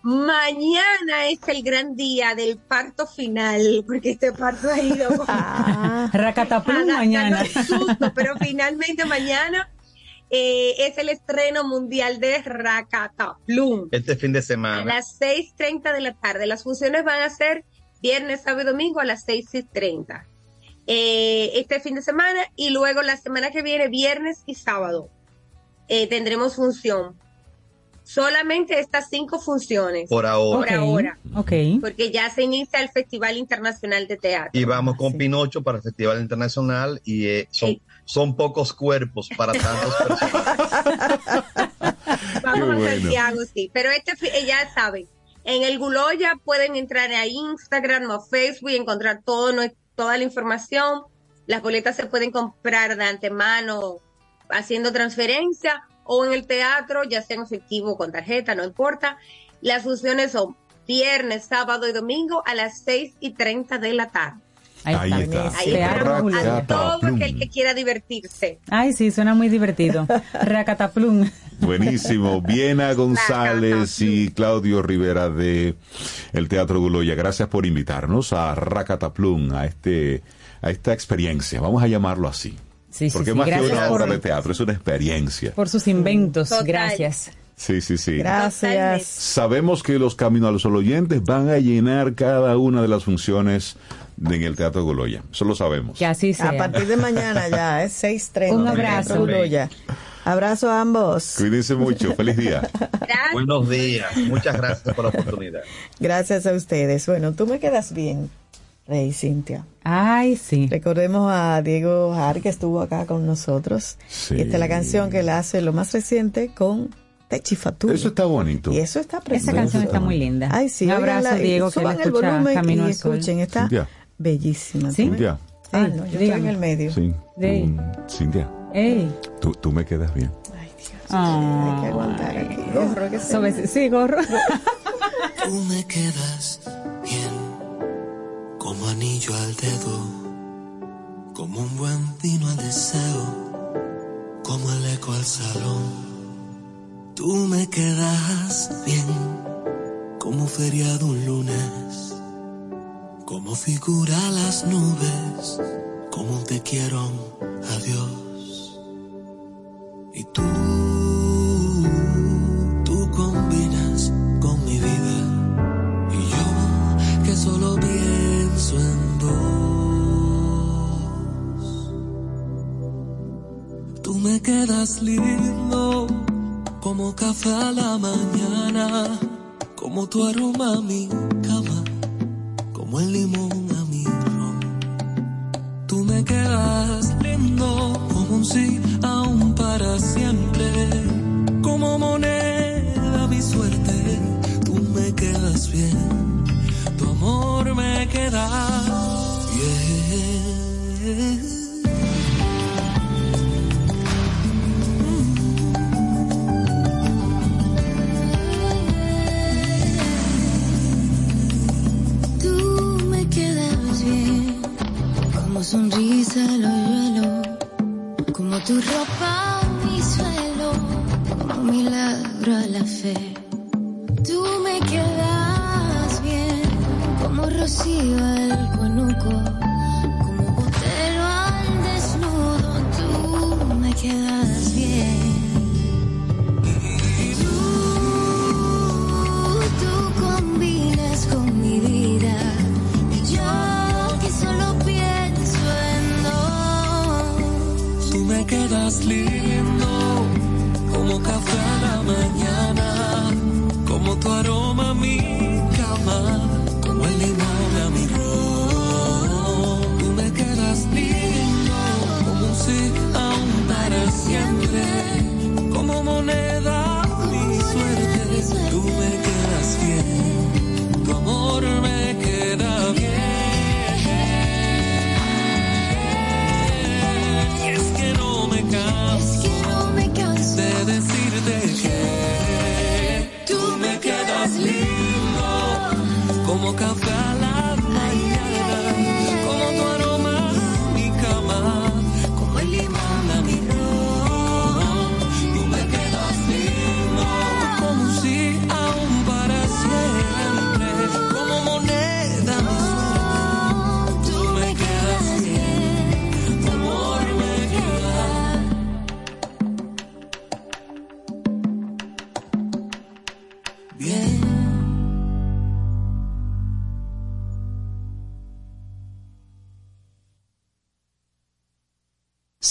Mañana es el gran día del parto final, porque este parto ha ido [LAUGHS] como Racataplum mañana. susto, pero finalmente mañana eh, es el estreno mundial de Rakataplum. Este fin de A semana. las 6.30 de la tarde. Las funciones van a ser viernes, sábado y domingo a las 6.30. Eh, este fin de semana y luego la semana que viene, viernes y sábado, eh, tendremos función. Solamente estas cinco funciones. Por ahora. Por ahora. Ok. Porque ya se inicia el Festival Internacional de Teatro. Y vamos con Pinocho para el Festival Internacional y eh, son, son pocos cuerpos para tantos personajes. [LAUGHS] Vamos Qué a bueno. Santiago, sí. Pero este, eh, ya saben, En el Guloya pueden entrar a Instagram o Facebook y encontrar todo, nue- toda la información. Las boletas se pueden comprar de antemano haciendo transferencia o en el teatro, ya sea en efectivo o con tarjeta, no importa. Las funciones son viernes, sábado y domingo a las 6 y 30 de la tarde. Ahí está. Ahí esperamos a todo aquel que quiera divertirse. Ay, sí, suena muy divertido. [LAUGHS] Racataplum. Buenísimo. Viena [LAUGHS] González y Claudio Rivera de el Teatro Guloya. Gracias por invitarnos a Racataplum, a este a esta experiencia. Vamos a llamarlo así. Sí, sí, Porque sí. más que una por- obra de teatro, es una experiencia. Por sus inventos. Total. Gracias. Sí, sí, sí. Gracias. Sabemos que los Caminos a los Sol oyentes van a llenar cada una de las funciones en el Teatro Guloya. Eso lo sabemos. Que así sea. A partir de mañana ya, es 6.30. Un abrazo. Guloya. Abrazo a ambos. Cuídense mucho. Feliz día. Buenos días. Muchas gracias por la oportunidad. Gracias a ustedes. Bueno, tú me quedas bien, Rey Cintia. Ay, sí. Recordemos a Diego Har, que estuvo acá con nosotros. Sí. Y esta es la canción que él hace, lo más reciente, con Techi Fatu. Eso está bonito. Y eso está precioso. Esa canción está muy linda. Ay, sí. Un abrazo, Diego, que la el escucha volumen Camino y al Sol. escuchen. Está Cintia. Bellísima. ¿Sí? Cintia. Ah, Ey, no, yo estoy en el medio. Sí. Sí. Tú, Cintia, Ey. tú, tú me quedas bien. Hay que aguantar aquí. Gorro, que se- Sobre- sí, gorro. [LAUGHS] Tú me quedas bien, como anillo al dedo, como un buen vino al deseo, como el eco al salón. Tú me quedas bien, como feriado un lunes, como figura las nubes, como te quiero, un adiós. Y tú, tú combinas con mi vida y yo que solo pienso en dos. Tú me quedas lindo como café a la mañana, como tu aroma a mi el limón a mi ron. Tú me quedas lindo como un sí aún para siempre, como moneda mi suerte. Tú me quedas bien, tu amor me queda bien. Sonrisa lo hielo, como tu ropa mi suelo, como milagro a la fe. Tú me quedas bien, como rocío al conuco, como botero al desnudo. Tú me quedas quedas lindo como café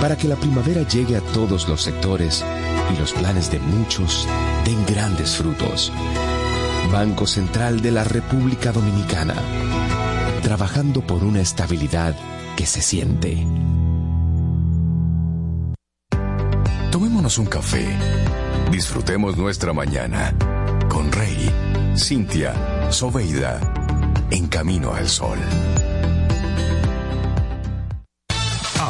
para que la primavera llegue a todos los sectores y los planes de muchos den grandes frutos. Banco Central de la República Dominicana, trabajando por una estabilidad que se siente. Tomémonos un café. Disfrutemos nuestra mañana con Rey, Cintia, Soveida, en camino al sol.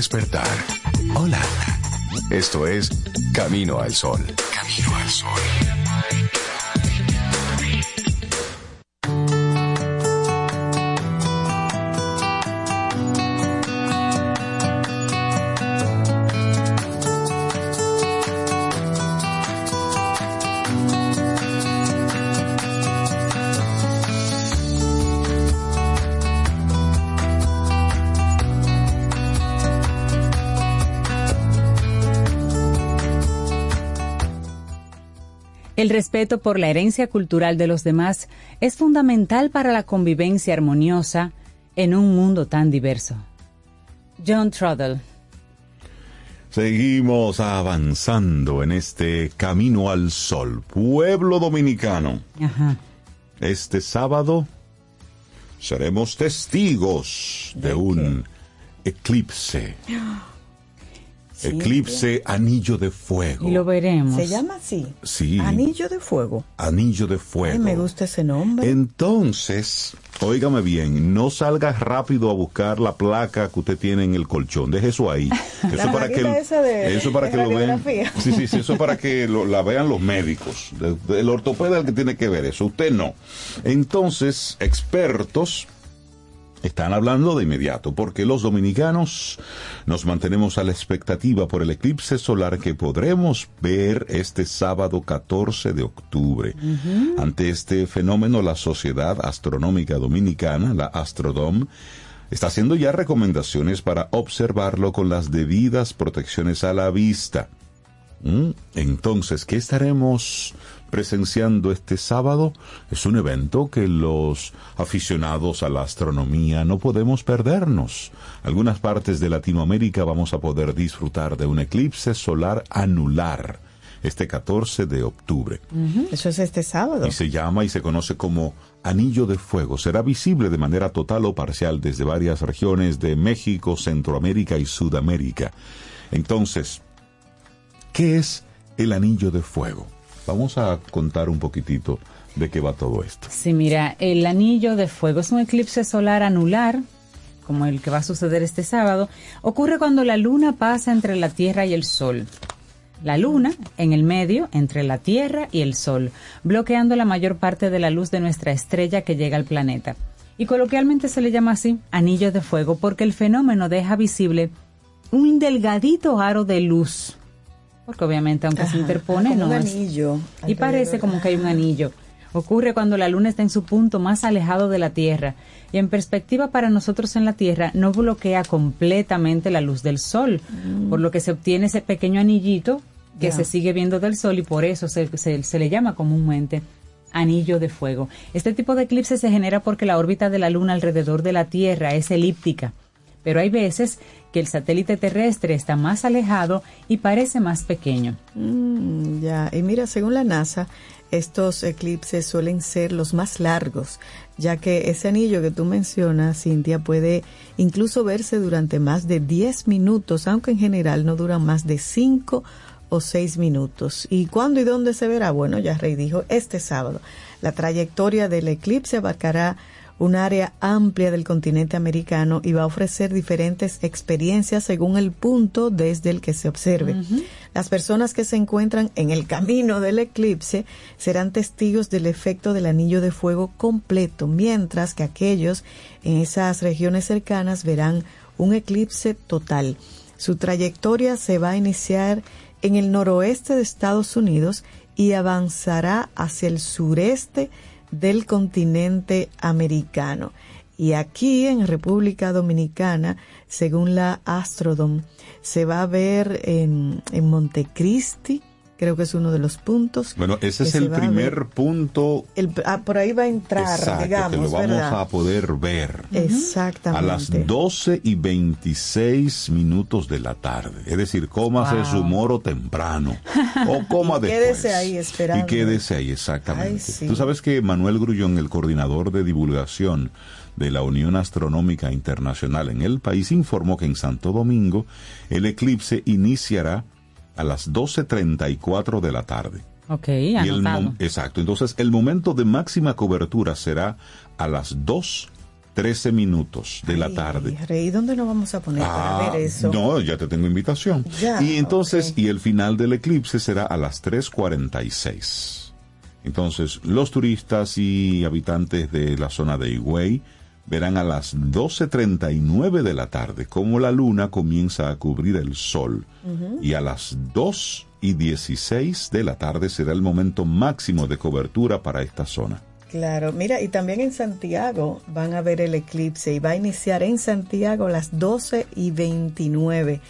Despertar. Hola. Esto es Camino al Sol. Camino al Sol. El respeto por la herencia cultural de los demás es fundamental para la convivencia armoniosa en un mundo tan diverso. John Trudell. Seguimos avanzando en este camino al sol. Pueblo dominicano. Ajá. Este sábado seremos testigos de un eclipse. Eclipse anillo de fuego. Y lo veremos. Se llama así. Sí. Anillo de fuego. Anillo de fuego. Ay, me gusta ese nombre. Entonces, óigame bien, no salga rápido a buscar la placa que usted tiene en el colchón. Deje eso ahí. [LAUGHS] Eso La para que, plaquita esa de- eso para de que lo vean. Sí, sí, sí, eso para que lo- la vean los médicos. El, el ortopeda es el que tiene que ver eso. Usted no. Entonces, expertos están hablando de inmediato, porque los dominicanos nos mantenemos a la expectativa por el eclipse solar que podremos ver este sábado 14 de octubre. Ante este fenómeno, la Sociedad Astronómica Dominicana, la Astrodom, está haciendo ya recomendaciones para observarlo con las debidas protecciones a la vista. ¿Mm? Entonces, ¿qué estaremos presenciando este sábado? Es un evento que los aficionados a la astronomía no podemos perdernos. Algunas partes de Latinoamérica vamos a poder disfrutar de un eclipse solar anular este 14 de octubre. Eso es este sábado. Y se llama y se conoce como Anillo de Fuego. Será visible de manera total o parcial desde varias regiones de México, Centroamérica y Sudamérica. Entonces, ¿qué es el Anillo de Fuego? Vamos a contar un poquitito de qué va todo esto. Sí, mira, el anillo de fuego es un eclipse solar anular, como el que va a suceder este sábado. Ocurre cuando la luna pasa entre la Tierra y el Sol. La luna en el medio entre la Tierra y el Sol, bloqueando la mayor parte de la luz de nuestra estrella que llega al planeta. Y coloquialmente se le llama así anillo de fuego porque el fenómeno deja visible un delgadito aro de luz. Porque obviamente aunque se interpone no un es- anillo. y parece como que hay un anillo. Ocurre cuando la luna está en su punto más alejado de la Tierra y en perspectiva para nosotros en la Tierra no bloquea completamente la luz del Sol, por lo que se obtiene ese pequeño anillito que se sigue viendo del Sol y por eso se, se- se le llama comúnmente anillo de fuego. Este tipo de eclipse se genera porque la órbita de la luna alrededor de la Tierra es elíptica, pero hay veces que el satélite terrestre está más alejado y parece más pequeño. Mm, ya, y mira, según la NASA, estos eclipses suelen ser los más largos, ya que ese anillo que tú mencionas, Cintia, puede incluso verse durante más de 10 minutos, aunque en general no duran más de 5 o 6 minutos. ¿Y cuándo y dónde se verá? Bueno, ya Rey dijo, este sábado. La trayectoria del eclipse abarcará un área amplia del continente americano y va a ofrecer diferentes experiencias según el punto desde el que se observe. Las personas que se encuentran en el camino del eclipse serán testigos del efecto del anillo de fuego completo, mientras que aquellos en esas regiones cercanas verán un eclipse total. Su trayectoria se va a iniciar en el noroeste de Estados Unidos y avanzará hacia el sureste del continente americano. Y aquí en República Dominicana, según la Astrodom, se va a ver en, en Montecristi, creo que es uno de los puntos. Bueno, ese es el primer punto El- ah, por ahí va a entrar, exacto, digamos, que lo vamos ¿verdad? a poder ver. Exactamente. A las 12 y 26 minutos de la tarde. Es decir, cómase Wow. su moro temprano. O [LAUGHS] coma Y después. quédese ahí esperando. Y quédese ahí, exactamente. Ay, sí. Tú sabes que Manuel Grullón, el coordinador de divulgación de la Unión Astronómica Internacional en el país, informó que en Santo Domingo el eclipse iniciará a las 12.34 de la tarde. Ok, Y el anotado. mom- exacto. Entonces, el momento de máxima cobertura será a las 2.13 minutos de la tarde. Rey, ¿dónde nos vamos a poner Ah, para ver eso? no, ya te tengo invitación. Ya, y entonces, y el final del eclipse será a las 3.46. Entonces, los turistas y habitantes de la zona de Higüey verán a las 12.39 de la tarde cómo la luna comienza a cubrir el sol. Y a las 2 y 16 de la tarde será el momento máximo de cobertura para esta zona. Claro, mira, y también en Santiago van a ver el eclipse y va a iniciar en Santiago a las 12 y 29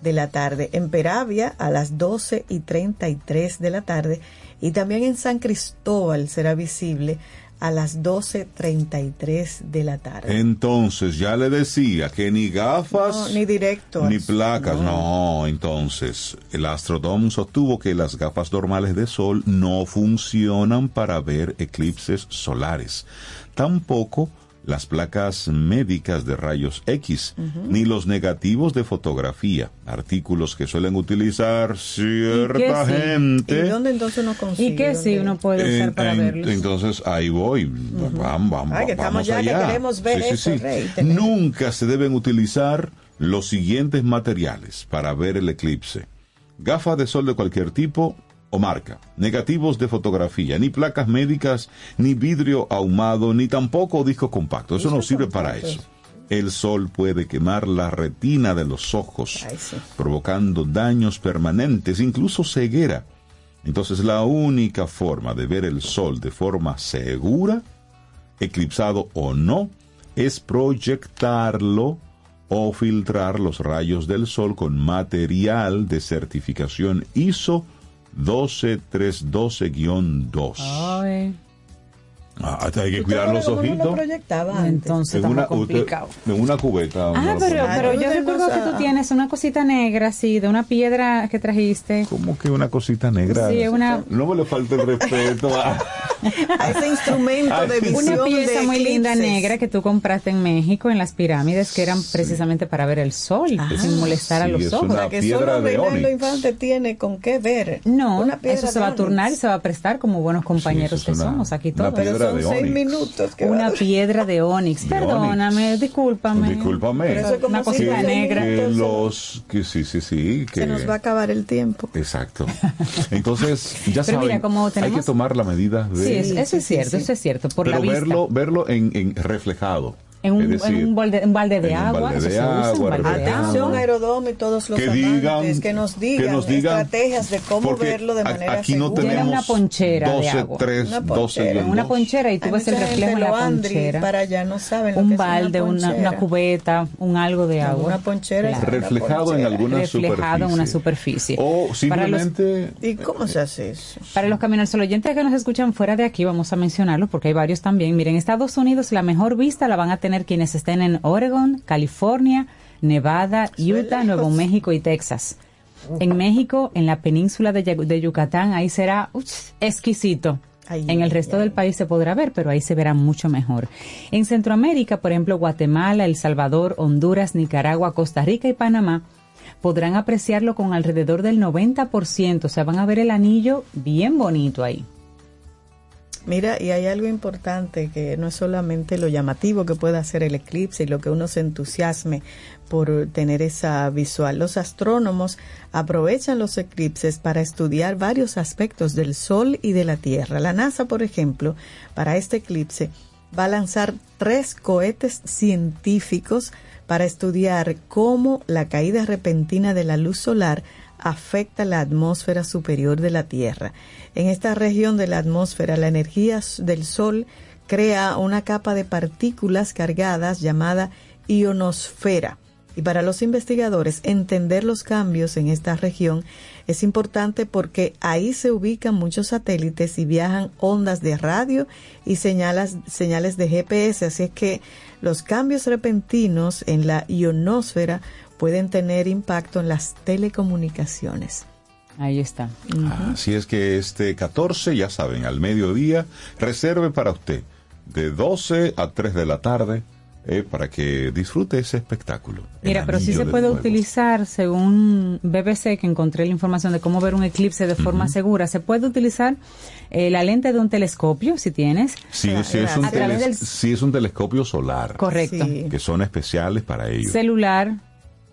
de la tarde, en Peravia a las 12 y 33 de la tarde y también en San Cristóbal será visible a las 12.33 de la tarde. Entonces, ya le decía que ni gafas... No, ni directo. Ni placas, no. Entonces, el Astrodome sostuvo que las gafas normales de sol no funcionan para ver eclipses solares. Tampoco las placas médicas de rayos X, ni los negativos de fotografía, artículos que suelen utilizar cierta sí? gente. ¿Y dónde entonces uno consigue? ¿Y qué sí uno puede usar En- para en- verlos? Entonces ahí voy, vamos, vamos, Ay, que estamos vamos ya, que queremos ver Sí, sí, eso, sí. Rey, Nunca se deben utilizar los siguientes materiales para ver el eclipse. Gafas de sol de cualquier tipo o marca, negativos de fotografía, ni placas médicas, ni vidrio ahumado, ni tampoco disco compacto. Eso no sirve para eso. El sol puede quemar la retina de los ojos, provocando daños permanentes, incluso ceguera. Entonces la única forma de ver el sol de forma segura, eclipsado o no, es proyectarlo o filtrar los rayos del sol con material de certificación ISO 12312-2. Ah, hasta hay que ¿Tú te cuidar los ojitos. proyectaba antes? Entonces En una, usted- en una cubeta. Ah, pero, pero yo recuerdo que a- tú tienes una cosita negra, así, de una piedra que trajiste. ¿Cómo que una cosita negra? Sí, una- No me le falta el respeto a... A ese instrumento de visión Una pieza de muy linda negra que tú compraste en México, en las pirámides, que eran precisamente para ver el sol, sin molestar a sí, los ojos. O sea, que piedra solo de Reinaldo. Infante tiene con qué ver. No, Una piedra eso se va a turnar y se va a prestar como buenos compañeros es que una- somos aquí todos. Piedra de ónix. minutos que va Una durar. piedra de onix. De Perdóname, discúlpame. Discúlpame. Pero eso es como una si cosita fuera negra. que los que sí sí sí que Se nos va a acabar el tiempo. exacto entonces ya [LAUGHS] Pero saben mira, como hay tenemos- que tomar la medida de Sí, es- eso es sí, cierto, sí. eso es cierto. Por la pero vista. verlo verlo en, en reflejado en un, decir, en un balde, un balde de en un agua. balde de agua, balde de. Atención, agua. Aerodome y todos los Que amantes, digan- que nos que digan nos digan- estrategias de cómo verlo de manera aquí no segura. Tiene tenemos una ponchera de 12 agua. 3 Una 12 ponchera. guion una dos. ponchera y tú Hay ves el reflejo en la ponchera. para allá no saben lo un que es una balde, una, una cubeta, un algo de agua. Una ponchera Claro. reflejado en ponchera. alguna reflejado en una superficie superficie. o Para los- simplemente ¿Y cómo se hace eso? Para los caminos solo oyentes que nos escuchan fuera de aquí, vamos a mencionarlos porque hay varios también. Miren, en Estados Unidos la mejor vista la van a tener quienes estén en Oregon, California, Nevada, Utah, Nuevo México y Texas. En México, en la península de, de Yucatán, ahí será exquisito. Ay, en el resto ay. del país se podrá ver, pero ahí se verá mucho mejor. En Centroamérica, por ejemplo, Guatemala, El Salvador, Honduras, Nicaragua, Costa Rica y Panamá, podrán apreciarlo con alrededor del 90%, o sea, van a ver el anillo bien bonito ahí. Mira, y hay algo importante que no es solamente lo llamativo que puede hacer el eclipse y lo que uno se entusiasme por tener esa visual. Los astrónomos aprovechan los eclipses para estudiar varios aspectos del Sol y de la Tierra. La NASA, por ejemplo, para este eclipse va a lanzar tres cohetes científicos para estudiar cómo la caída repentina de la luz solar afecta la atmósfera superior de la Tierra. En esta región de la atmósfera, la energía del Sol crea una capa de partículas cargadas llamada ionosfera. Y para los investigadores, entender los cambios en esta región es importante porque ahí se ubican muchos satélites y viajan ondas de radio y señales, señales de GPS. Así es que los cambios repentinos en la ionosfera pueden tener impacto en las telecomunicaciones. Ahí está. Así es que este 14, ya saben, al mediodía, reserve para usted de 12 a 3 de la tarde eh, para que disfrute ese espectáculo. Mira, pero sí se puede utilizar, según BBC, que encontré la información de cómo ver un eclipse de forma segura, se puede utilizar eh, la lente de un telescopio, si tienes. Sí, sí, es un a del sí, es un telescopio solar. Correcto. Sí. Que son especiales para ello. celular,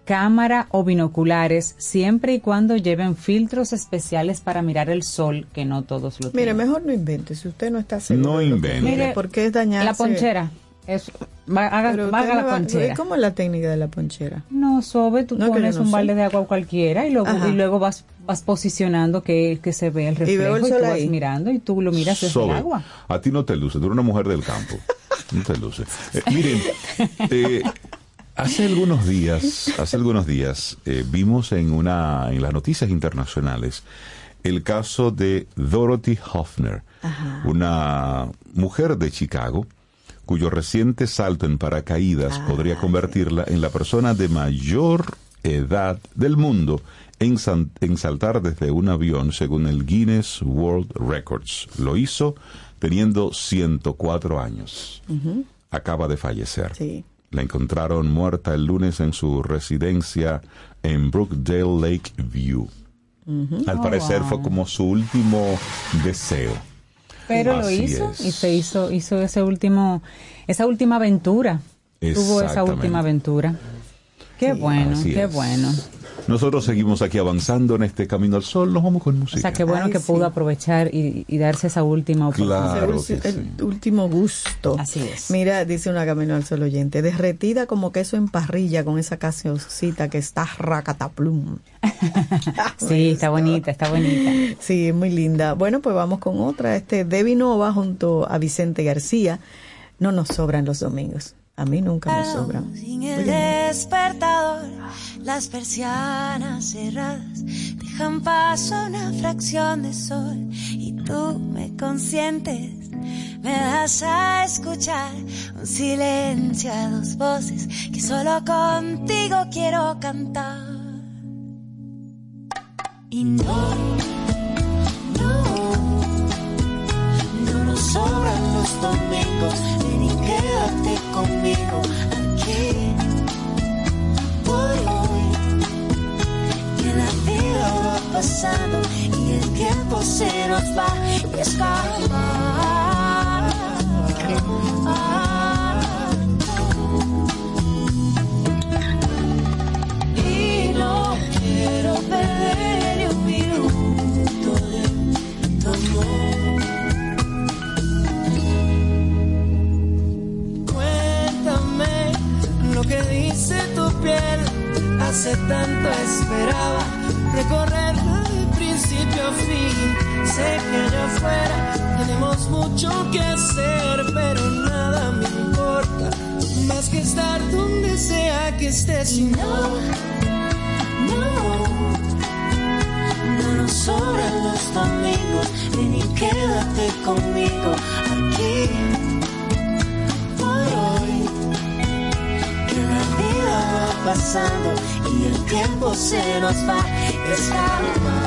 cámara o binoculares, siempre y cuando lleven filtros especiales para mirar el sol, que no todos lo Mire, tienen. mejor no invente si usted no está seguro. No invente. Mire, porque es dañarse. La ponchera. Es, va- haga, haga la va- ponchera. ¿Cómo es la técnica de la ponchera? No, Sobe, tú No, pones no un balde de agua cualquiera y luego, Ajá. y luego vas, vas posicionando que, que se ve el Y reflejo veo y, el tú vas mirando y tú lo miras desde Sobe, el agua. A ti no te luce, tú eres una mujer del campo. No te luce. Eh, miren, [LAUGHS] eh, hace algunos días, hace algunos días eh, vimos en una en las noticias internacionales el caso de Dorothy Hoffner, una mujer de Chicago cuyo reciente salto en paracaídas podría convertirla en la persona de mayor edad del mundo en, en saltar desde un avión según el Guinness World Records. Lo hizo teniendo 104 años. Acaba de fallecer. Sí. La encontraron muerta el lunes en su residencia en Brookdale Lake View. Al Oh, parecer wow. fue como su último deseo. Pero lo hizo es. y se hizo, hizo ese último, esa última aventura. Tuvo esa última aventura. Qué bueno, Así qué es. bueno. Nosotros seguimos aquí avanzando en este camino al sol, nos vamos con O música. sea, qué bueno Ay, que sí. pudo aprovechar y, y darse esa última oportunidad. Claro el, que el último gusto. Así es. Mira, dice una camino al sol oyente, derretida como queso en parrilla con esa casosita que está racataplum. [LAUGHS] Sí, está bonita, está bonita. Sí, muy linda. Bueno, pues vamos con otra. Este Debbie Nova junto a Vicente García. No nos sobran los domingos. A mí nunca me sobran. Sin el despertador, las persianas cerradas dejan paso una fracción de sol y tú me consientes, me das a escuchar un silencio a dos voces que solo contigo quiero cantar. Y no, no, no nos sobran los domingos, conmigo aquí por hoy. Que la vida va pasando y el tiempo se nos va y escapa. Que dice tu piel. Hace tanto esperaba recorrerla de principio a fin. Sé que allá afuera tenemos mucho que hacer, pero nada me importa. Más que estar donde sea que estés. Y no, No, no nos sobran los domingos, ven y quédate conmigo aquí pasando y el tiempo se nos va escapa.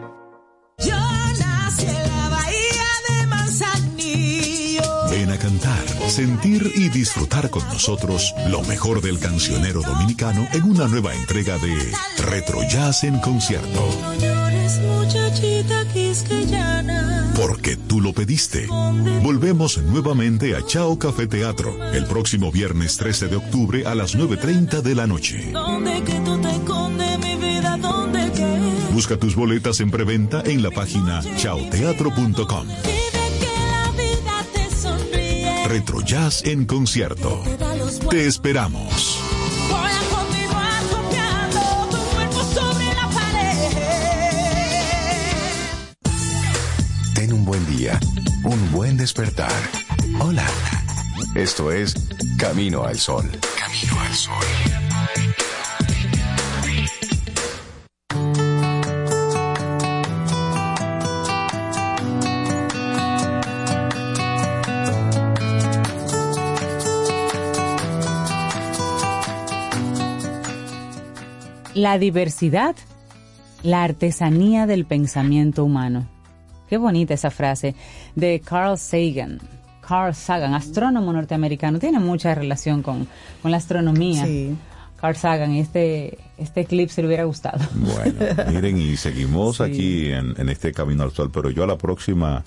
Sentir y disfrutar con nosotros lo mejor del cancionero dominicano en una nueva entrega de Retro Jazz en concierto. Porque tú lo pediste. Volvemos nuevamente a Chao Café Teatro el próximo viernes 13 de octubre a las 9.30 de la noche. Busca tus boletas en preventa en la página chaoteatro.com. Retro Jazz en concierto. Te esperamos. Voy a continuar copiando tu cuerpo sobre la pared. Ten un buen día, un buen despertar. Hola. Esto es Camino al Sol. Camino al Sol. La diversidad, la artesanía del pensamiento humano. Qué bonita esa frase de Carl Sagan. Carl Sagan, astrónomo norteamericano, tiene mucha relación con, con la astronomía. Sí. Carl Sagan, este, este clip se le hubiera gustado. Bueno, miren, y seguimos aquí en, en este Camino al Sol, pero yo a la próxima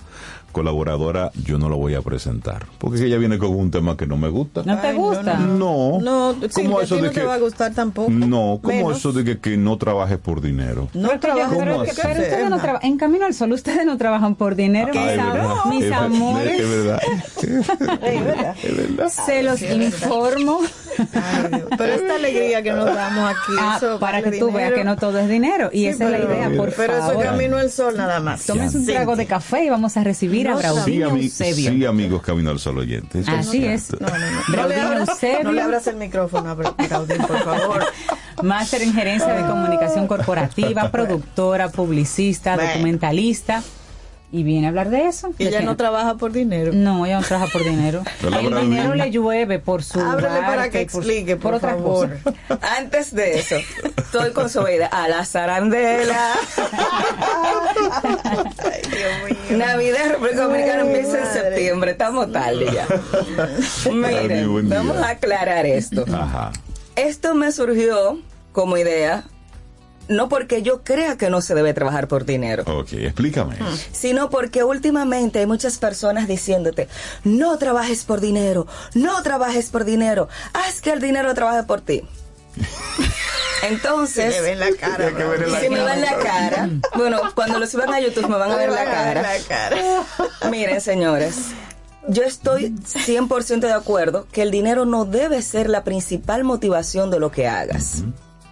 colaboradora yo no la voy a presentar, porque ella viene con un tema que no me gusta. ¿No te gusta? No. No, sí, ¿Cómo a eso de no te que- va a gustar tampoco. No, como Menos. eso de que, que no trabajes por dinero. No Pero, trabajo pero- porque pero ustedes no Emma. traba- en Camino al Sol, ustedes no trabajan por dinero, Ah, mis, es am- verdad, mis es ver- amores. Es verdad. [LAUGHS] Es verdad. Se los informo. Ay. Pero esta [LAUGHS] alegría que nos damos aquí, Ah, eso para vale que tú veas dinero. que no todo es dinero. Y Sí, esa es la pero- idea, por Pero eso favor. es camino al sol nada más. Tómense un trago de café y vamos a recibir No Sí, ami- sí, amigos Camino al Sol oyentes. Así es. No, no, no. No le, abras, Eusebio. no le abras el micrófono a Bra- Braudín, por favor. [LAUGHS] Máster en gerencia de comunicación corporativa, productora, publicista, documentalista. Y viene a hablar de eso. Y ella que- no trabaja por dinero. No, ella no trabaja por dinero. El dinero le llueve por su Ábrele para que por- explique, por, otras favor. cosas. [LAUGHS] Antes de eso, estoy con su vida a la zarandela. [LAUGHS] Navidad en República Dominicana empieza en septiembre, estamos tarde ya. [LAUGHS] Ay, Miren, vamos a aclarar esto. Ajá. Esto me surgió como idea, no porque yo crea que no se debe trabajar por dinero, Ok, explícame. sino porque últimamente hay muchas personas diciéndote, no trabajes por dinero, no trabajes por dinero, haz que el dinero trabaje por ti. [LAUGHS] Entonces, Se le ve en la cara. Que ver la si me cara. ven la cara, bueno, cuando los suban a YouTube me van a ver la cara. La [LAUGHS] cara. Miren, señores, yo estoy 100% de acuerdo que el dinero no debe ser la principal motivación de lo que hagas.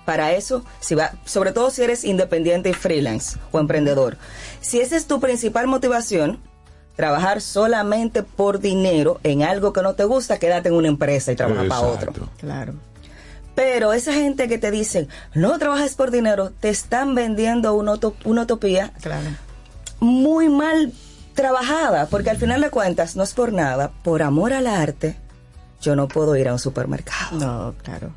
Para eso, si va, sobre todo si eres independiente y freelance o emprendedor, si esa es tu principal motivación, trabajar solamente por dinero en algo que no te gusta, quédate en una empresa y trabaja para otro. Exacto. Claro. Pero esa gente que te dicen, no trabajes por dinero, te están vendiendo una, una utopía muy mal trabajada, porque al final de cuentas, no es por nada, por amor al arte, yo no puedo ir a un supermercado. No, claro.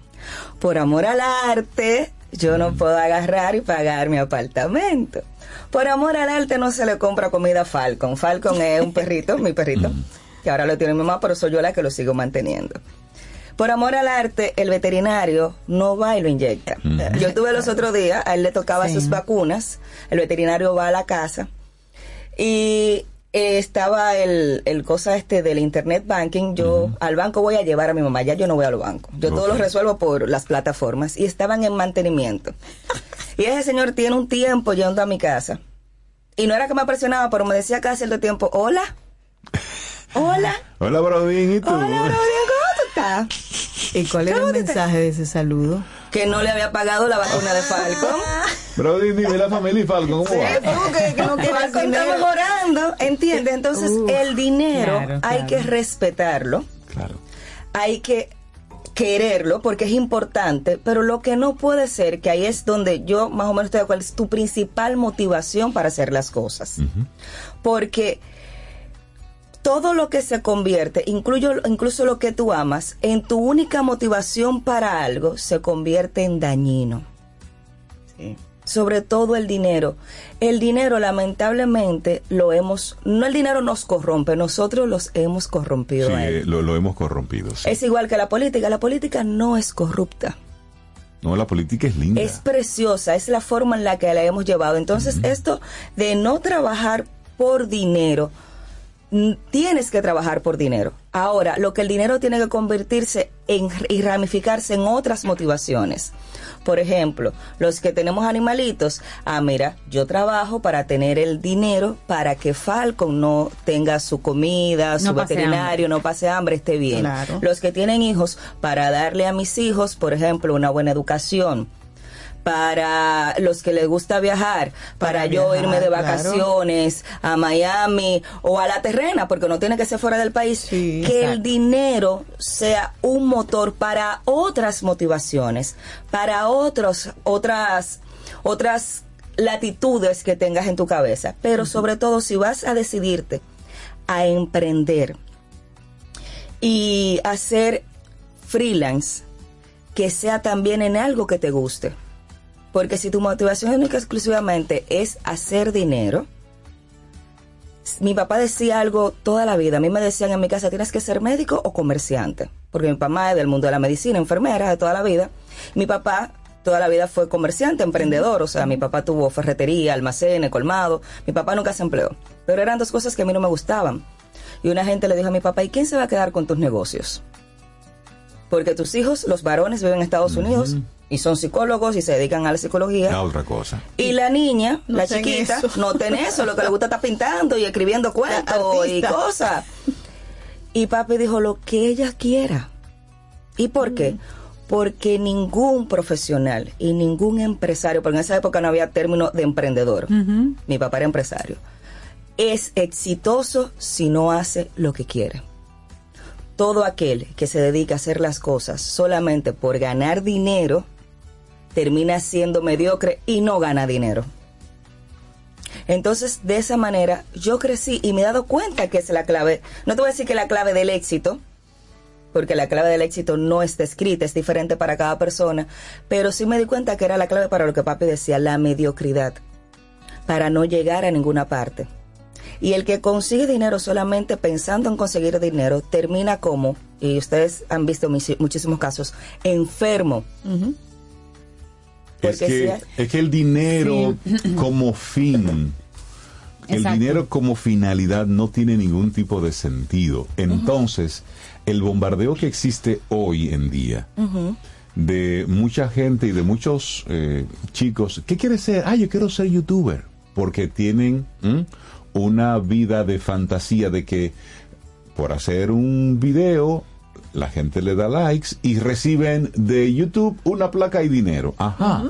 Por amor al arte, yo no puedo agarrar y pagar mi apartamento. Por amor al arte no se le compra comida a Falcon. Falcon es un perrito, mi perrito, que ahora lo tiene mi mamá, pero soy yo la que lo sigo manteniendo. Por amor al arte, el veterinario no va y lo inyecta. Yo tuve los otros días, a él le tocaba Sí. sus vacunas, el veterinario va a la casa y eh, estaba el, el cosa este del internet banking. Yo al banco voy a llevar a mi mamá, ya yo no voy al banco. Yo todo lo resuelvo por las plataformas y estaban en mantenimiento. [LAUGHS] Y ese señor tiene un tiempo yendo a mi casa. Y no era que me presionaba, pero me decía cada cierto tiempo, hola, hola, Hola, Brodín, ¿y tú? hola, Brodín, ¿cómo tú estás? ¿Y cuál era el ¿Cómo te- mensaje de ese saludo? Que no le había pagado la vacuna de Falcon. Brodín, dime la familia y Falcon, ¿cómo va? que no Falcon está mejorando, ¿entiendes? Entonces, el dinero claro, hay claro. que respetarlo. Claro. Hay que quererlo porque es importante, pero lo que no puede ser, que ahí es donde yo más o menos estoy de acuerdo, es tu principal motivación para hacer las cosas. Porque todo lo que se convierte, incluyo, incluso lo que tú amas, en tu única motivación para algo, se convierte en dañino. Sobre todo el dinero. El dinero, lamentablemente, lo hemos, no el dinero nos corrompe, nosotros los hemos corrompido Sí, a él. eh, lo, lo hemos corrompido. sí. Es igual que la política. La política no es corrupta. No, la política es linda. Es preciosa, es la forma en la que la hemos llevado. Entonces, esto de no trabajar por dinero, tienes que trabajar por dinero. Ahora, lo que el dinero tiene que convertirse en y ramificarse en otras motivaciones. Por ejemplo, los que tenemos animalitos, ah, mira, yo trabajo para tener el dinero para que Falcon no tenga su comida, su No pase veterinario, no pase hambre, esté bien. Claro. Los que tienen hijos, para darle a mis hijos, por ejemplo, una buena educación. Para los que les gusta viajar, para, Para yo viajar, irme de claro. vacaciones a Miami o a la terrena, porque no tiene que ser fuera del país, Sí, que el dinero sea un motor para otras motivaciones, para otros, otras, otras latitudes que tengas en tu cabeza. Pero sobre todo, si vas a decidirte a emprender y hacer freelance, que sea también en algo que te guste. Porque si tu motivación única exclusivamente es hacer dinero, mi papá decía algo toda la vida. A mí me decían en mi casa, tienes que ser médico o comerciante. Porque mi mamá es del mundo de la medicina, enfermera de toda la vida. Mi papá toda la vida fue comerciante, emprendedor. O sea, mi papá tuvo ferretería, almacenes, colmado. Mi papá nunca se empleó. Pero eran dos cosas que a mí no me gustaban. Y una gente le dijo a mi papá, ¿y quién se va a quedar con tus negocios? Porque tus hijos, los varones, viven en Estados Unidos y son psicólogos y se dedican a la psicología. La otra cosa. Y la niña, No la chiquita, eso. no tiene eso, lo que le gusta está pintando y escribiendo cuentos y cosas. Y papi dijo lo que ella quiera. ¿Y por qué? Porque ningún profesional y ningún empresario, porque en esa época no había término de emprendedor, mi papá era empresario, es exitoso si no hace lo que quiere. Todo aquel que se dedica a hacer las cosas solamente por ganar dinero, termina siendo mediocre y no gana dinero. Entonces, de esa manera, yo crecí y me he dado cuenta que es la clave. No te voy a decir que la clave del éxito, porque la clave del éxito no está escrita, es diferente para cada persona, pero sí me di cuenta que era la clave para lo que papi decía, la mediocridad, para no llegar a ninguna parte. Y el que consigue dinero solamente pensando en conseguir dinero termina como, y ustedes han visto muchísimos casos, enfermo. Es que, si es que el dinero [CLEARS THROAT] como fin, el Exacto. dinero como finalidad no tiene ningún tipo de sentido. Entonces, el bombardeo que existe hoy en día de mucha gente y de muchos eh, chicos, ¿qué quieres ser? Ah, yo quiero ser youtuber, porque tienen ¿m? Una vida de fantasía de que por hacer un video la gente le da likes y reciben de YouTube una placa y dinero. Ajá.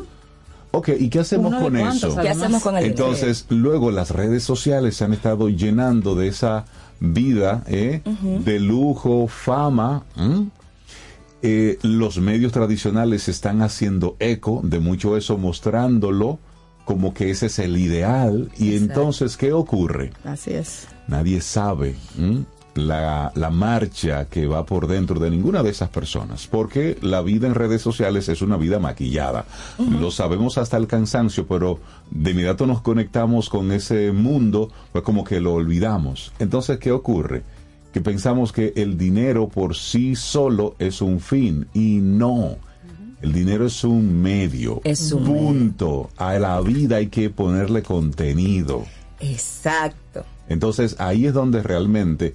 Ok, ¿y qué hacemos Uno con eso? ¿Qué hacemos con el dinero? Entonces, luego las redes sociales se han estado llenando de esa vida ¿eh? de lujo, fama, eh, los medios tradicionales están haciendo eco de mucho eso, mostrándolo como que ese es el ideal. Y Exacto. entonces, ¿qué ocurre? Así es. Nadie sabe la, la marcha que va por dentro de ninguna de esas personas, porque la vida en redes sociales es una vida maquillada. Lo sabemos hasta el cansancio, pero de inmediato nos conectamos con ese mundo, pues como que lo olvidamos. Entonces, ¿qué ocurre? Que pensamos que el dinero por sí solo es un fin y no. El dinero es un medio. Es un punto. A la vida hay que ponerle contenido. Exacto. Entonces ahí es donde realmente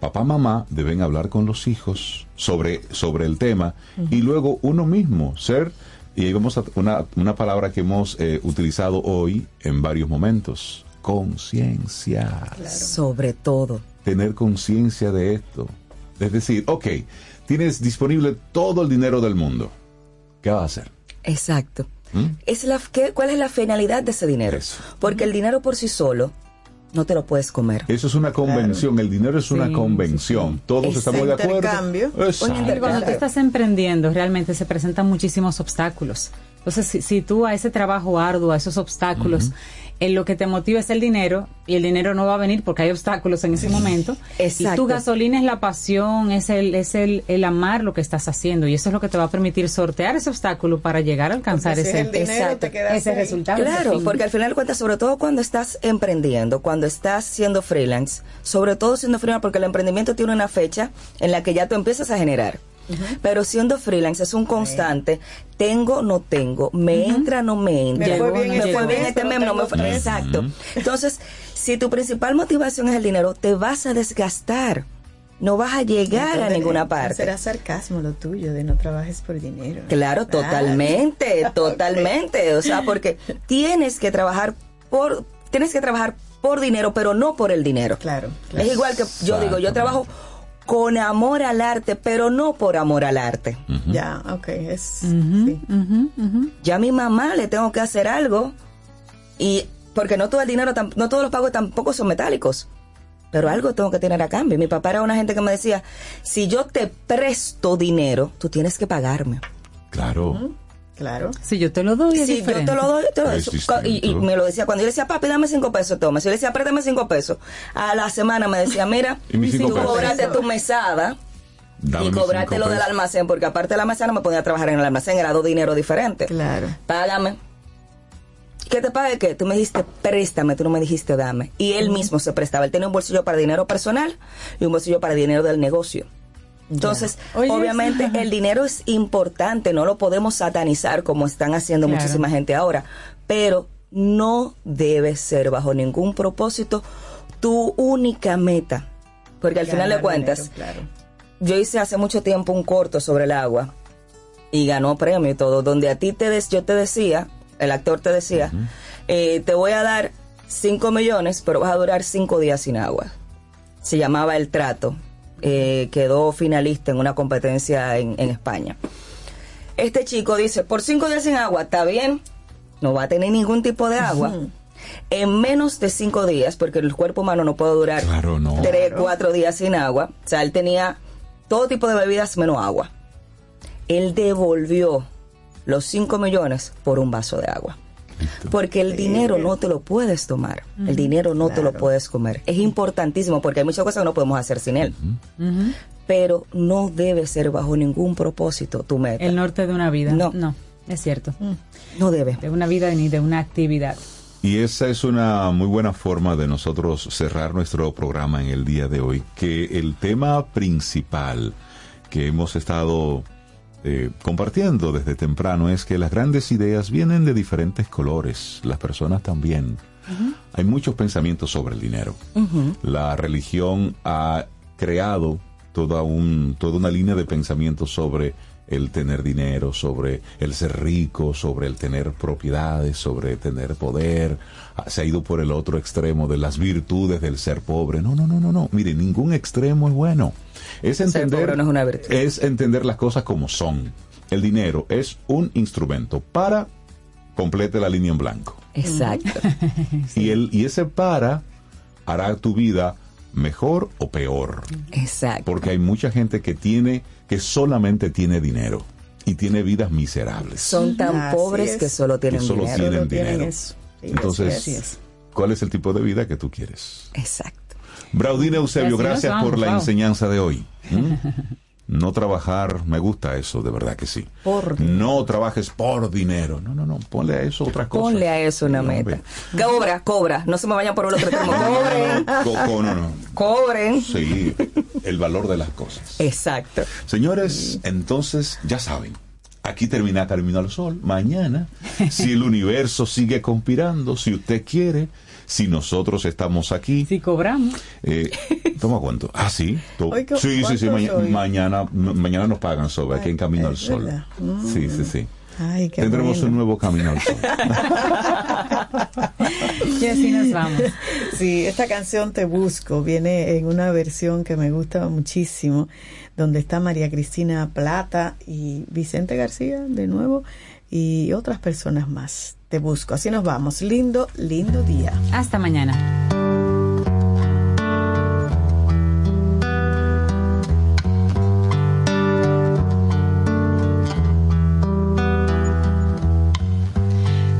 papá, mamá deben hablar con los hijos sobre, sobre el tema y luego uno mismo ser, y ahí vamos a una, una palabra que hemos eh, utilizado hoy en varios momentos, conciencia. Sobre todo. Tener conciencia de esto. Es decir, ok, tienes disponible todo el dinero del mundo. ¿Qué vas a hacer? Exacto. ¿Mm? Es la, ¿qué- ¿Cuál es la finalidad de ese dinero? Porque el dinero por sí solo no te lo puedes comer. Eso es una convención, el dinero es una Sí, convención. Todos Ese estamos de acuerdo. intercambio. Exacto. Cuando tú estás emprendiendo, realmente se presentan muchísimos obstáculos. Entonces, si, si tú a ese trabajo arduo, a esos obstáculos, en lo que te motiva es el dinero, y el dinero no va a venir porque hay obstáculos en ese momento, y Exacto. tu gasolina es la pasión, es el, es el, el amar lo que estás haciendo, y eso es lo que te va a permitir sortear ese obstáculo para llegar a alcanzar Porque si ese, es dinero, Exacto, te ese resultado. ese Claro, porque al final de cuentas, sobre todo cuando estás emprendiendo, cuando estás siendo freelance, sobre todo siendo freelance, porque el emprendimiento tiene una fecha en la que ya tú empiezas a generar. Pero siendo freelance es un constante, tengo, no tengo, me entra, no me entra, Me fue bien me este fue mes, bien este pero mes, no me fue-. Exacto. Entonces, si tu principal motivación es el dinero, te vas a desgastar, no vas a llegar a ninguna eh, parte. Será sarcasmo lo tuyo de no trabajes por dinero. Claro, totalmente, [LAUGHS] totalmente. O sea, porque tienes que trabajar por, tienes que trabajar por dinero, pero no por el dinero. Claro. Es igual que yo digo, yo trabajo con amor al arte, pero no por amor al arte. Ya, ok, es... sí. Ya a mi mamá le tengo que hacer algo y porque no todo el dinero, no todos los pagos tampoco son metálicos. Pero algo tengo que tener a cambio. Mi papá era una gente que me decía, si yo te presto dinero, tú tienes que pagarme. Claro. Claro. Si yo te lo doy, es Si yo te lo doy, te lo doy. Y, me lo decía cuando yo le decía, papi, dame cinco pesos, toma. Si yo le decía, préstame cinco pesos. A la semana me decía, mira, [LAUGHS] ¿Y mis cinco tú cobraste tu mesada Dame y mis cobraste cinco lo del almacén, porque aparte del almacén no me podía trabajar en el almacén, era dos dineros diferentes. Claro. Págame. ¿Qué te pague qué? Tú me dijiste préstame, tú no me dijiste dame. Y él mismo se prestaba. Él tenía un bolsillo para dinero personal y un bolsillo para dinero del negocio. Entonces, Oye, obviamente eso- el dinero es importante, no lo podemos satanizar como están haciendo Claro. muchísima gente ahora, pero no debe ser bajo ningún propósito tu única meta. Porque al final de cuentas, dinero, claro. yo hice hace mucho tiempo un corto sobre el agua y ganó premio y todo, donde a ti te des, yo te decía, el actor te decía, eh, te voy a dar 5 millones, pero vas a durar 5 días sin agua. Se llamaba El Trato, eh, quedó finalista en una competencia en, en España. Este chico dice, por 5 días sin agua, está bien, no va a tener ningún tipo de agua. En menos de 5 días, porque el cuerpo humano no puede durar Claro, no. tres, cuatro días sin agua. O sea, él tenía todo tipo de bebidas menos agua. Él devolvió los 5 millones por un vaso de agua. Porque el dinero no te lo puedes tomar. El dinero no te lo puedes comer. Es importantísimo porque hay muchas cosas que no podemos hacer sin él. Pero no debe ser bajo ningún propósito tu meta. El norte de una vida. No. No, es cierto. No debe. De una vida ni de una actividad. Y esa es una muy buena forma de nosotros cerrar nuestro programa en el día de hoy, que el tema principal que hemos estado eh, compartiendo desde temprano es que las grandes ideas vienen de diferentes colores, las personas también. Hay muchos pensamientos sobre el dinero. La religión ha creado toda, un, toda una línea de pensamiento sobre el tener dinero, sobre el ser rico, sobre el tener propiedades, sobre tener poder. Ah, Se ha ido por el otro extremo de las virtudes del ser pobre. No, no, no, no, no. Mire, ningún extremo es bueno. Es entender, no es una virtud. es entender las cosas como son. El dinero es un instrumento para complete la línea en blanco. Exacto. [LAUGHS] Y, el, y ese para hará tu vida mejor o peor. Exacto. Porque hay mucha gente que tiene, que solamente tiene dinero y tiene vidas miserables. Son tan Así pobres es. que solo tienen que solo dinero. tienen Solo tienen dinero. eso. Sí, Entonces. ¿cuál es el tipo de vida que tú quieres? Exacto. Braudine Eusebio, gracias vamos, por la enseñanza de hoy. ¿Mm? [LAUGHS] No trabajar, me gusta eso, de verdad que sí. Por No trabajes por dinero. No, no, no, ponle a eso otra cosa. Ponle a eso una meta. Cobra, cobra. No se me vayan por el otro extremo. Cobren. Co- co- no, no. Cobren. Sí, el valor de las cosas. Exacto. Señores, entonces ya saben, aquí termina Camino al Sol. Mañana, si el universo sigue conspirando, si usted quiere, si nosotros estamos aquí. Si cobramos. Eh, ¿Toma cuánto? Ah, sí. To- Hoy, ¿cu- sí, sí, sí. maña- mañana, ma- mañana nos pagan sobre aquí en Camino al Sol. Mm. Sí, sí, sí. Ay, qué Tendremos bueno. un nuevo Camino al Sol. [LAUGHS] Y así nos vamos. Sí, esta canción Te Busco viene en una versión que me gusta muchísimo, donde está María Cristina Plata y Vicente García de nuevo y otras personas más. Te Busco. Así nos vamos. Lindo, lindo día. Hasta mañana.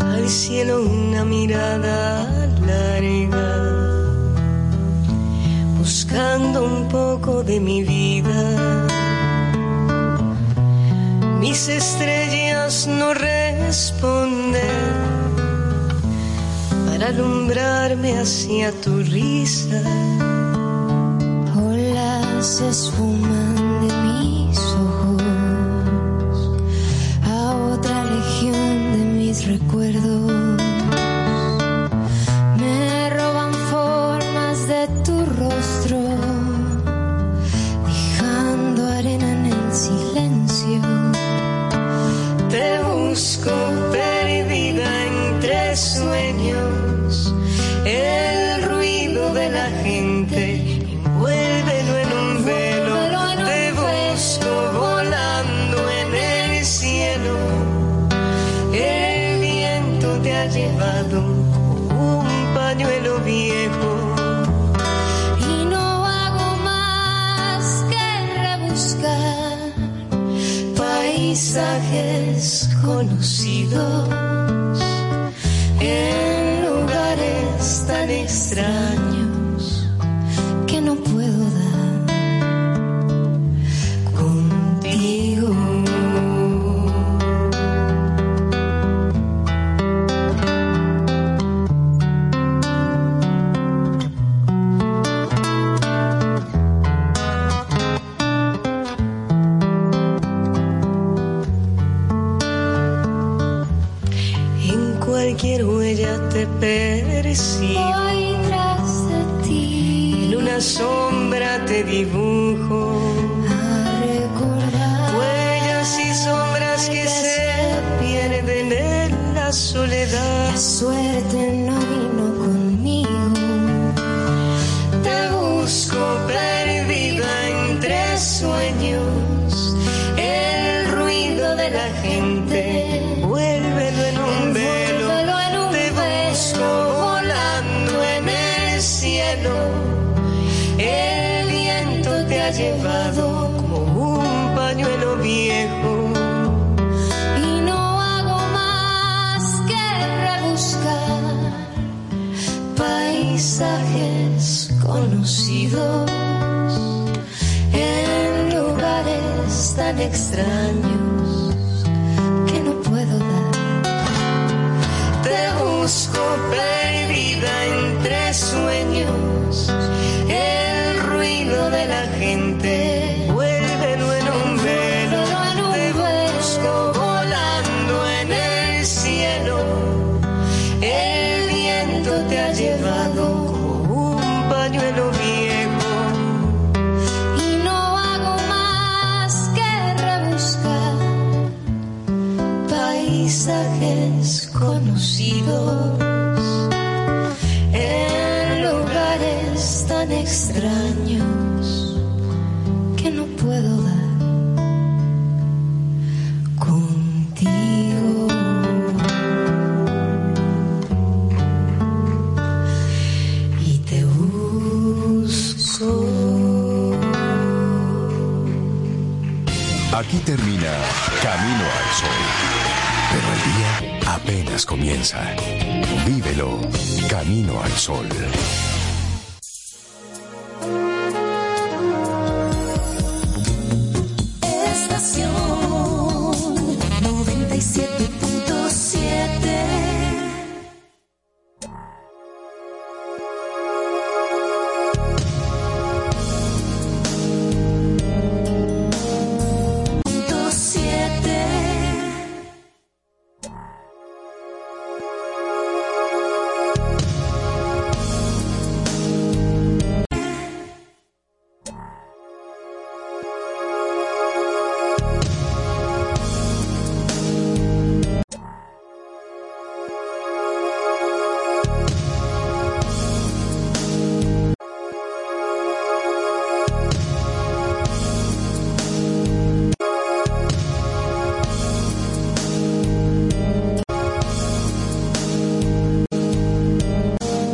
al cielo una mirada larga, buscando un poco de mi vida. Mis estrellas no responden para alumbrarme hacia tu risa. Olas se esfuman de mis ojos a otra legión de mis recuerdos.